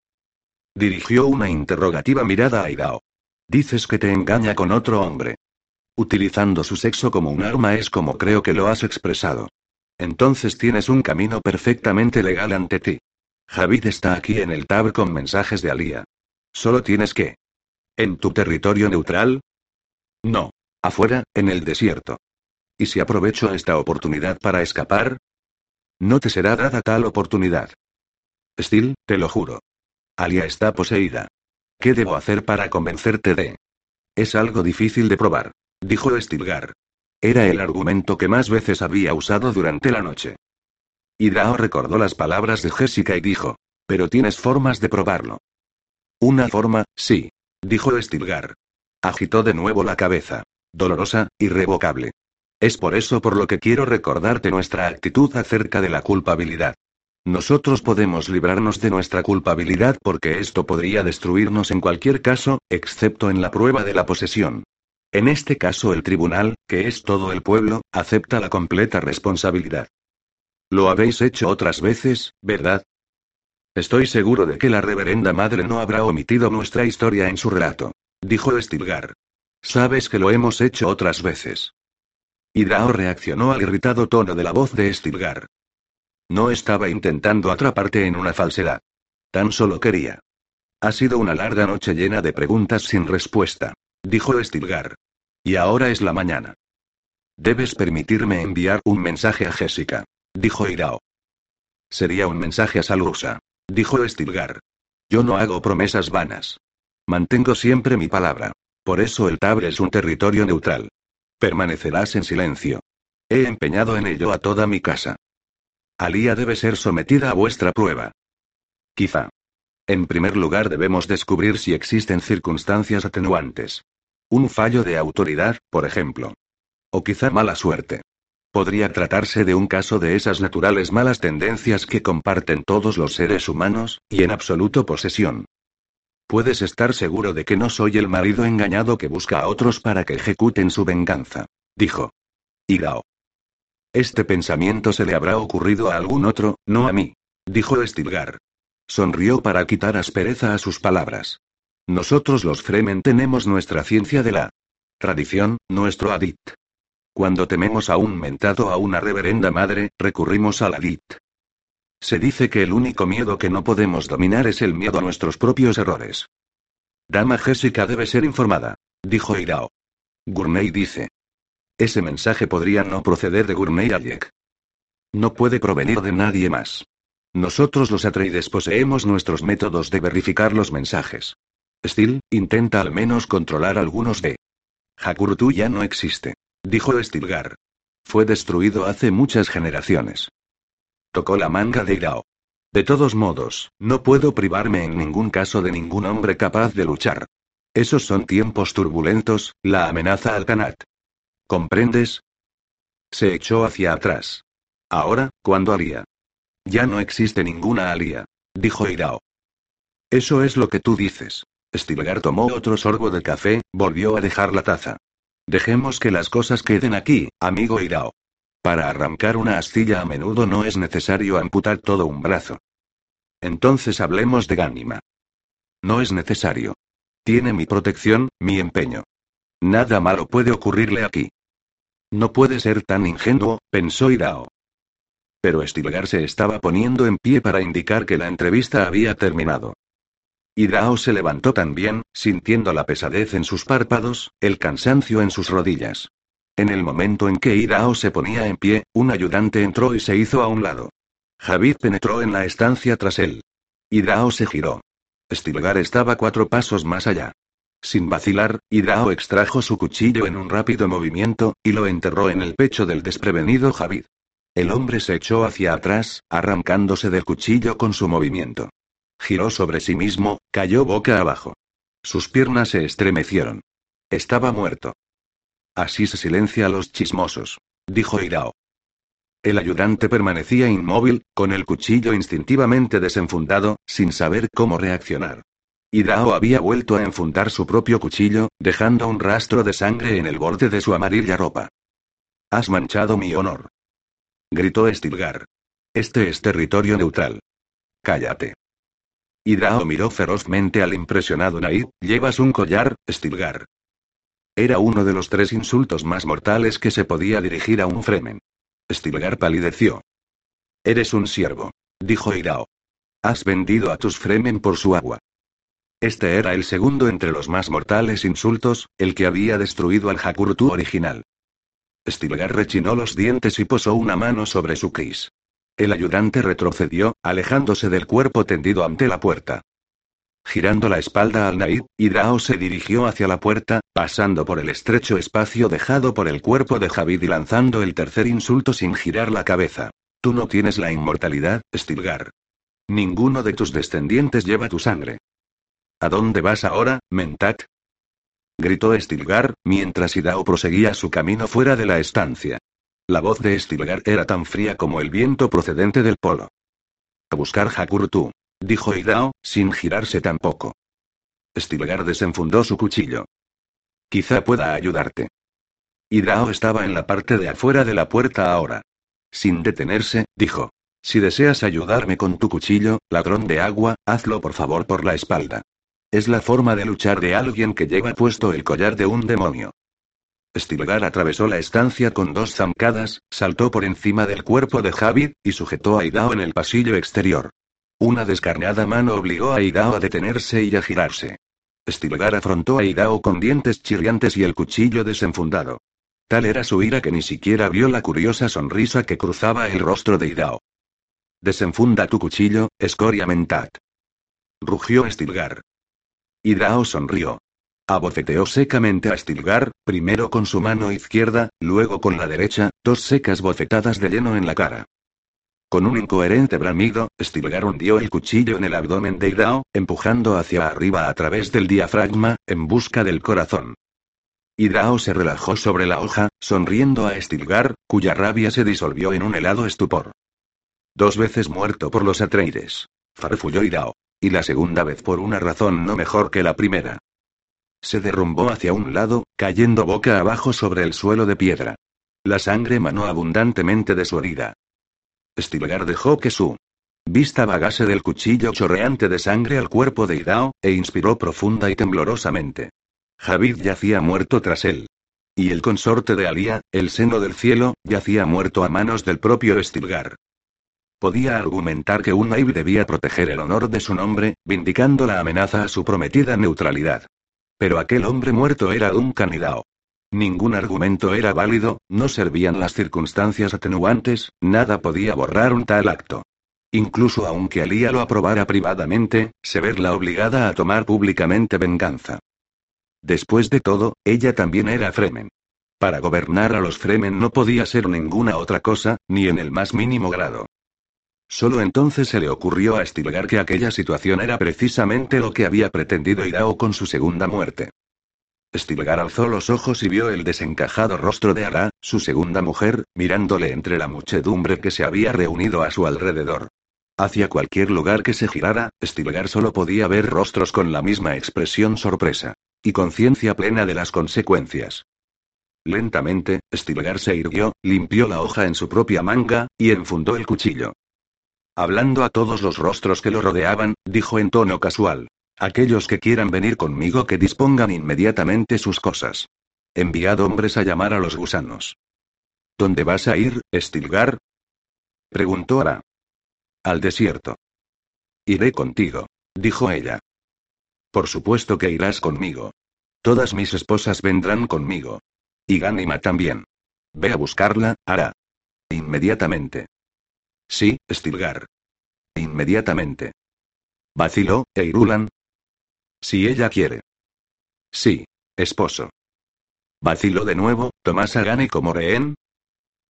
Dirigió una interrogativa mirada a Idao. Dices que te engaña con otro hombre. Utilizando su sexo como un arma es como creo que lo has expresado. Entonces tienes un camino perfectamente legal ante ti. Javid está aquí en el tab con mensajes de Alía. Solo tienes que. ¿En tu territorio neutral? No. Afuera, en el desierto. ¿Y si aprovecho esta oportunidad para escapar? No te será dada tal oportunidad. Steel, te lo juro. Alia está poseída. ¿Qué debo hacer para convencerte de? Es algo difícil de probar, dijo Stilgar. Era el argumento que más veces había usado durante la noche. Hidrao recordó las palabras de Jessica y dijo, pero tienes formas de probarlo. Una forma, sí, dijo Stilgar. Agitó de nuevo la cabeza. Dolorosa, irrevocable. Es por eso por lo que quiero recordarte nuestra actitud acerca de la culpabilidad. Nosotros podemos librarnos de nuestra culpabilidad porque esto podría destruirnos en cualquier caso, excepto en la prueba de la posesión. En este caso el tribunal, que es todo el pueblo, acepta la completa responsabilidad. Lo habéis hecho otras veces, ¿verdad? Estoy seguro de que la reverenda madre no habrá omitido nuestra historia en su relato. Dijo Stilgar. Sabes que lo hemos hecho otras veces. Hidrao reaccionó al irritado tono de la voz de Stilgar. No estaba intentando atraparte en una falsedad. Tan solo quería. Ha sido una larga noche llena de preguntas sin respuesta. Dijo Stilgar. Y ahora es la mañana. Debes permitirme enviar un mensaje a Jessica. Dijo Irao. Sería un mensaje a Salusa. Dijo Stilgar. Yo no hago promesas vanas. Mantengo siempre mi palabra. Por eso el Tabre es un territorio neutral. Permanecerás en silencio. He empeñado en ello a toda mi casa. Alía debe ser sometida a vuestra prueba. Quizá. En primer lugar debemos descubrir si existen circunstancias atenuantes. Un fallo de autoridad, por ejemplo. O quizá mala suerte. Podría tratarse de un caso de esas naturales malas tendencias que comparten todos los seres humanos, y en absoluto posesión. Puedes estar seguro de que no soy el marido engañado que busca a otros para que ejecuten su venganza. Dijo. Igao. Este pensamiento se le habrá ocurrido a algún otro, no a mí. Dijo Stilgar. Sonrió para quitar aspereza a sus palabras. Nosotros los Fremen tenemos nuestra ciencia de la tradición, nuestro adit. Cuando tememos a un mentado a una reverenda madre, recurrimos al adit. Se dice que el único miedo que no podemos dominar es el miedo a nuestros propios errores. Dama Jessica debe ser informada, dijo Irao. Gurney dice. Ese mensaje podría no proceder de Gurney Ayek. No puede provenir de nadie más. Nosotros los Atreides poseemos nuestros métodos de verificar los mensajes. Steel, intenta al menos controlar algunos de. Hakurtu ya no existe. Dijo Stilgar. Fue destruido hace muchas generaciones. Tocó la manga de Irao. De todos modos, no puedo privarme en ningún caso de ningún hombre capaz de luchar. Esos son tiempos turbulentos, la amenaza al Kanat. ¿Comprendes? Se echó hacia atrás. Ahora, ¿cuándo Alía? Ya no existe ninguna Alía. Dijo Irao. Eso es lo que tú dices. Stilgar tomó otro sorbo de café, volvió a dejar la taza. Dejemos que las cosas queden aquí, amigo Irao. Para arrancar una astilla a menudo no es necesario amputar todo un brazo. Entonces hablemos de Gánima. No es necesario. Tiene mi protección, mi empeño. Nada malo puede ocurrirle aquí. No puede ser tan ingenuo, pensó Irao. Pero Stilgar se estaba poniendo en pie para indicar que la entrevista había terminado. Hidao se levantó también, sintiendo la pesadez en sus párpados, el cansancio en sus rodillas. En el momento en que Hidao se ponía en pie, un ayudante entró y se hizo a un lado. Javid penetró en la estancia tras él. Hidao se giró. Stilgar estaba cuatro pasos más allá. Sin vacilar, Hidao extrajo su cuchillo en un rápido movimiento, y lo enterró en el pecho del desprevenido Javid. El hombre se echó hacia atrás, arrancándose del cuchillo con su movimiento. Giró sobre sí mismo, cayó boca abajo. Sus piernas se estremecieron. Estaba muerto. Así se silencia a los chismosos, dijo Irao. El ayudante permanecía inmóvil, con el cuchillo instintivamente desenfundado, sin saber cómo reaccionar. Irao había vuelto a enfundar su propio cuchillo, dejando un rastro de sangre en el borde de su amarilla ropa. Has manchado mi honor. Gritó Stilgar. Este es territorio neutral. Cállate. Hidrao miró ferozmente al impresionado Naid, llevas un collar, Stilgar. Era uno de los tres insultos más mortales que se podía dirigir a un Fremen. Stilgar palideció. Eres un siervo, dijo Irao. Has vendido a tus Fremen por su agua. Este era el segundo entre los más mortales insultos, el que había destruido al Hakurtu original. Stilgar rechinó los dientes y posó una mano sobre su cris. El ayudante retrocedió, alejándose del cuerpo tendido ante la puerta. Girando la espalda al Naid, Hidrao se dirigió hacia la puerta, pasando por el estrecho espacio dejado por el cuerpo de Javid y lanzando el tercer insulto sin girar la cabeza. Tú no tienes la inmortalidad, Stilgar. Ninguno de tus descendientes lleva tu sangre. ¿A dónde vas ahora, Mentat? Gritó Stilgar, mientras Hidao proseguía su camino fuera de la estancia. La voz de Stilgar era tan fría como el viento procedente del polo. A buscar Hakurtu dijo Hidao, sin girarse tampoco. Stilgar desenfundó su cuchillo. Quizá pueda ayudarte. Hidao estaba en la parte de afuera de la puerta ahora. Sin detenerse, dijo. Si deseas ayudarme con tu cuchillo, ladrón de agua, hazlo por favor por la espalda. Es la forma de luchar de alguien que lleva puesto el collar de un demonio. Stilgar atravesó la estancia con dos zancadas, saltó por encima del cuerpo de Javid, y sujetó a Hidao en el pasillo exterior. Una descarnada mano obligó a Idao a detenerse y a girarse. Stilgar afrontó a Idao con dientes chirriantes y el cuchillo desenfundado. Tal era su ira que ni siquiera vio la curiosa sonrisa que cruzaba el rostro de Idao. Desenfunda tu cuchillo, escoria mentat. Rugió Stilgar. Idao sonrió. Abofeteó secamente a Stilgar, primero con su mano izquierda, luego con la derecha, dos secas bofetadas de lleno en la cara. Con un incoherente bramido, Stilgar hundió el cuchillo en el abdomen de Idao, empujando hacia arriba a través del diafragma, en busca del corazón. Idao se relajó sobre la hoja, sonriendo a Stilgar, cuya rabia se disolvió en un helado estupor. Dos veces muerto por los Atreides. Farfulló Idao. Y la segunda vez por una razón no mejor que la primera. Se derrumbó hacia un lado, cayendo boca abajo sobre el suelo de piedra. La sangre manó abundantemente de su herida. Stilgar dejó que su vista vagase del cuchillo chorreante de sangre al cuerpo de Idao, e inspiró profunda y temblorosamente. Javid yacía muerto tras él. Y el consorte de Alía, el seno del cielo, yacía muerto a manos del propio Stilgar. Podía argumentar que un Naib debía proteger el honor de su nombre, vindicando la amenaza a su prometida neutralidad. Pero aquel hombre muerto era un canidao. Ningún argumento era válido, no servían las circunstancias atenuantes, nada podía borrar un tal acto. Incluso aunque Alía lo aprobara privadamente, se verla obligada a tomar públicamente venganza. Después de todo, ella también era Fremen. Para gobernar a los Fremen no podía ser ninguna otra cosa, ni en el más mínimo grado. Solo entonces se le ocurrió a Stilgar que aquella situación era precisamente lo que había pretendido Irao con su segunda muerte. Stilgar alzó los ojos y vio el desencajado rostro de Ara, su segunda mujer, mirándole entre la muchedumbre que se había reunido a su alrededor. Hacia cualquier lugar que se girara, Stilgar solo podía ver rostros con la misma expresión sorpresa. Y conciencia plena de las consecuencias. Lentamente, Stilgar se irguió, limpió la hoja en su propia manga, y enfundó el cuchillo. Hablando a todos los rostros que lo rodeaban, dijo en tono casual. Aquellos que quieran venir conmigo que dispongan inmediatamente sus cosas. Enviad hombres a llamar a los gusanos. ¿Dónde vas a ir, Stilgar? Preguntó Ara. Al desierto. Iré contigo, dijo ella. Por supuesto que irás conmigo. Todas mis esposas vendrán conmigo. Y Ganima también. Ve a buscarla, Ara. Inmediatamente. Sí, Stilgar. Inmediatamente. Vaciló, Eirulan, si ella quiere. Sí. Esposo. Vaciló de nuevo, ¿Tomás a Gane como rehén?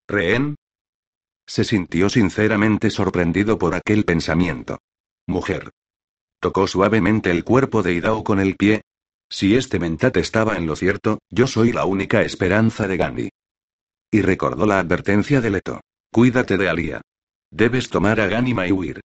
¿Rehén? Se sintió sinceramente sorprendido por aquel pensamiento. Mujer. Tocó suavemente el cuerpo de Idao con el pie. Si este mentat estaba en lo cierto, yo soy la única esperanza de Gandhi. Y recordó la advertencia de Leto. Cuídate de Alia. Debes tomar a Ganima y huir.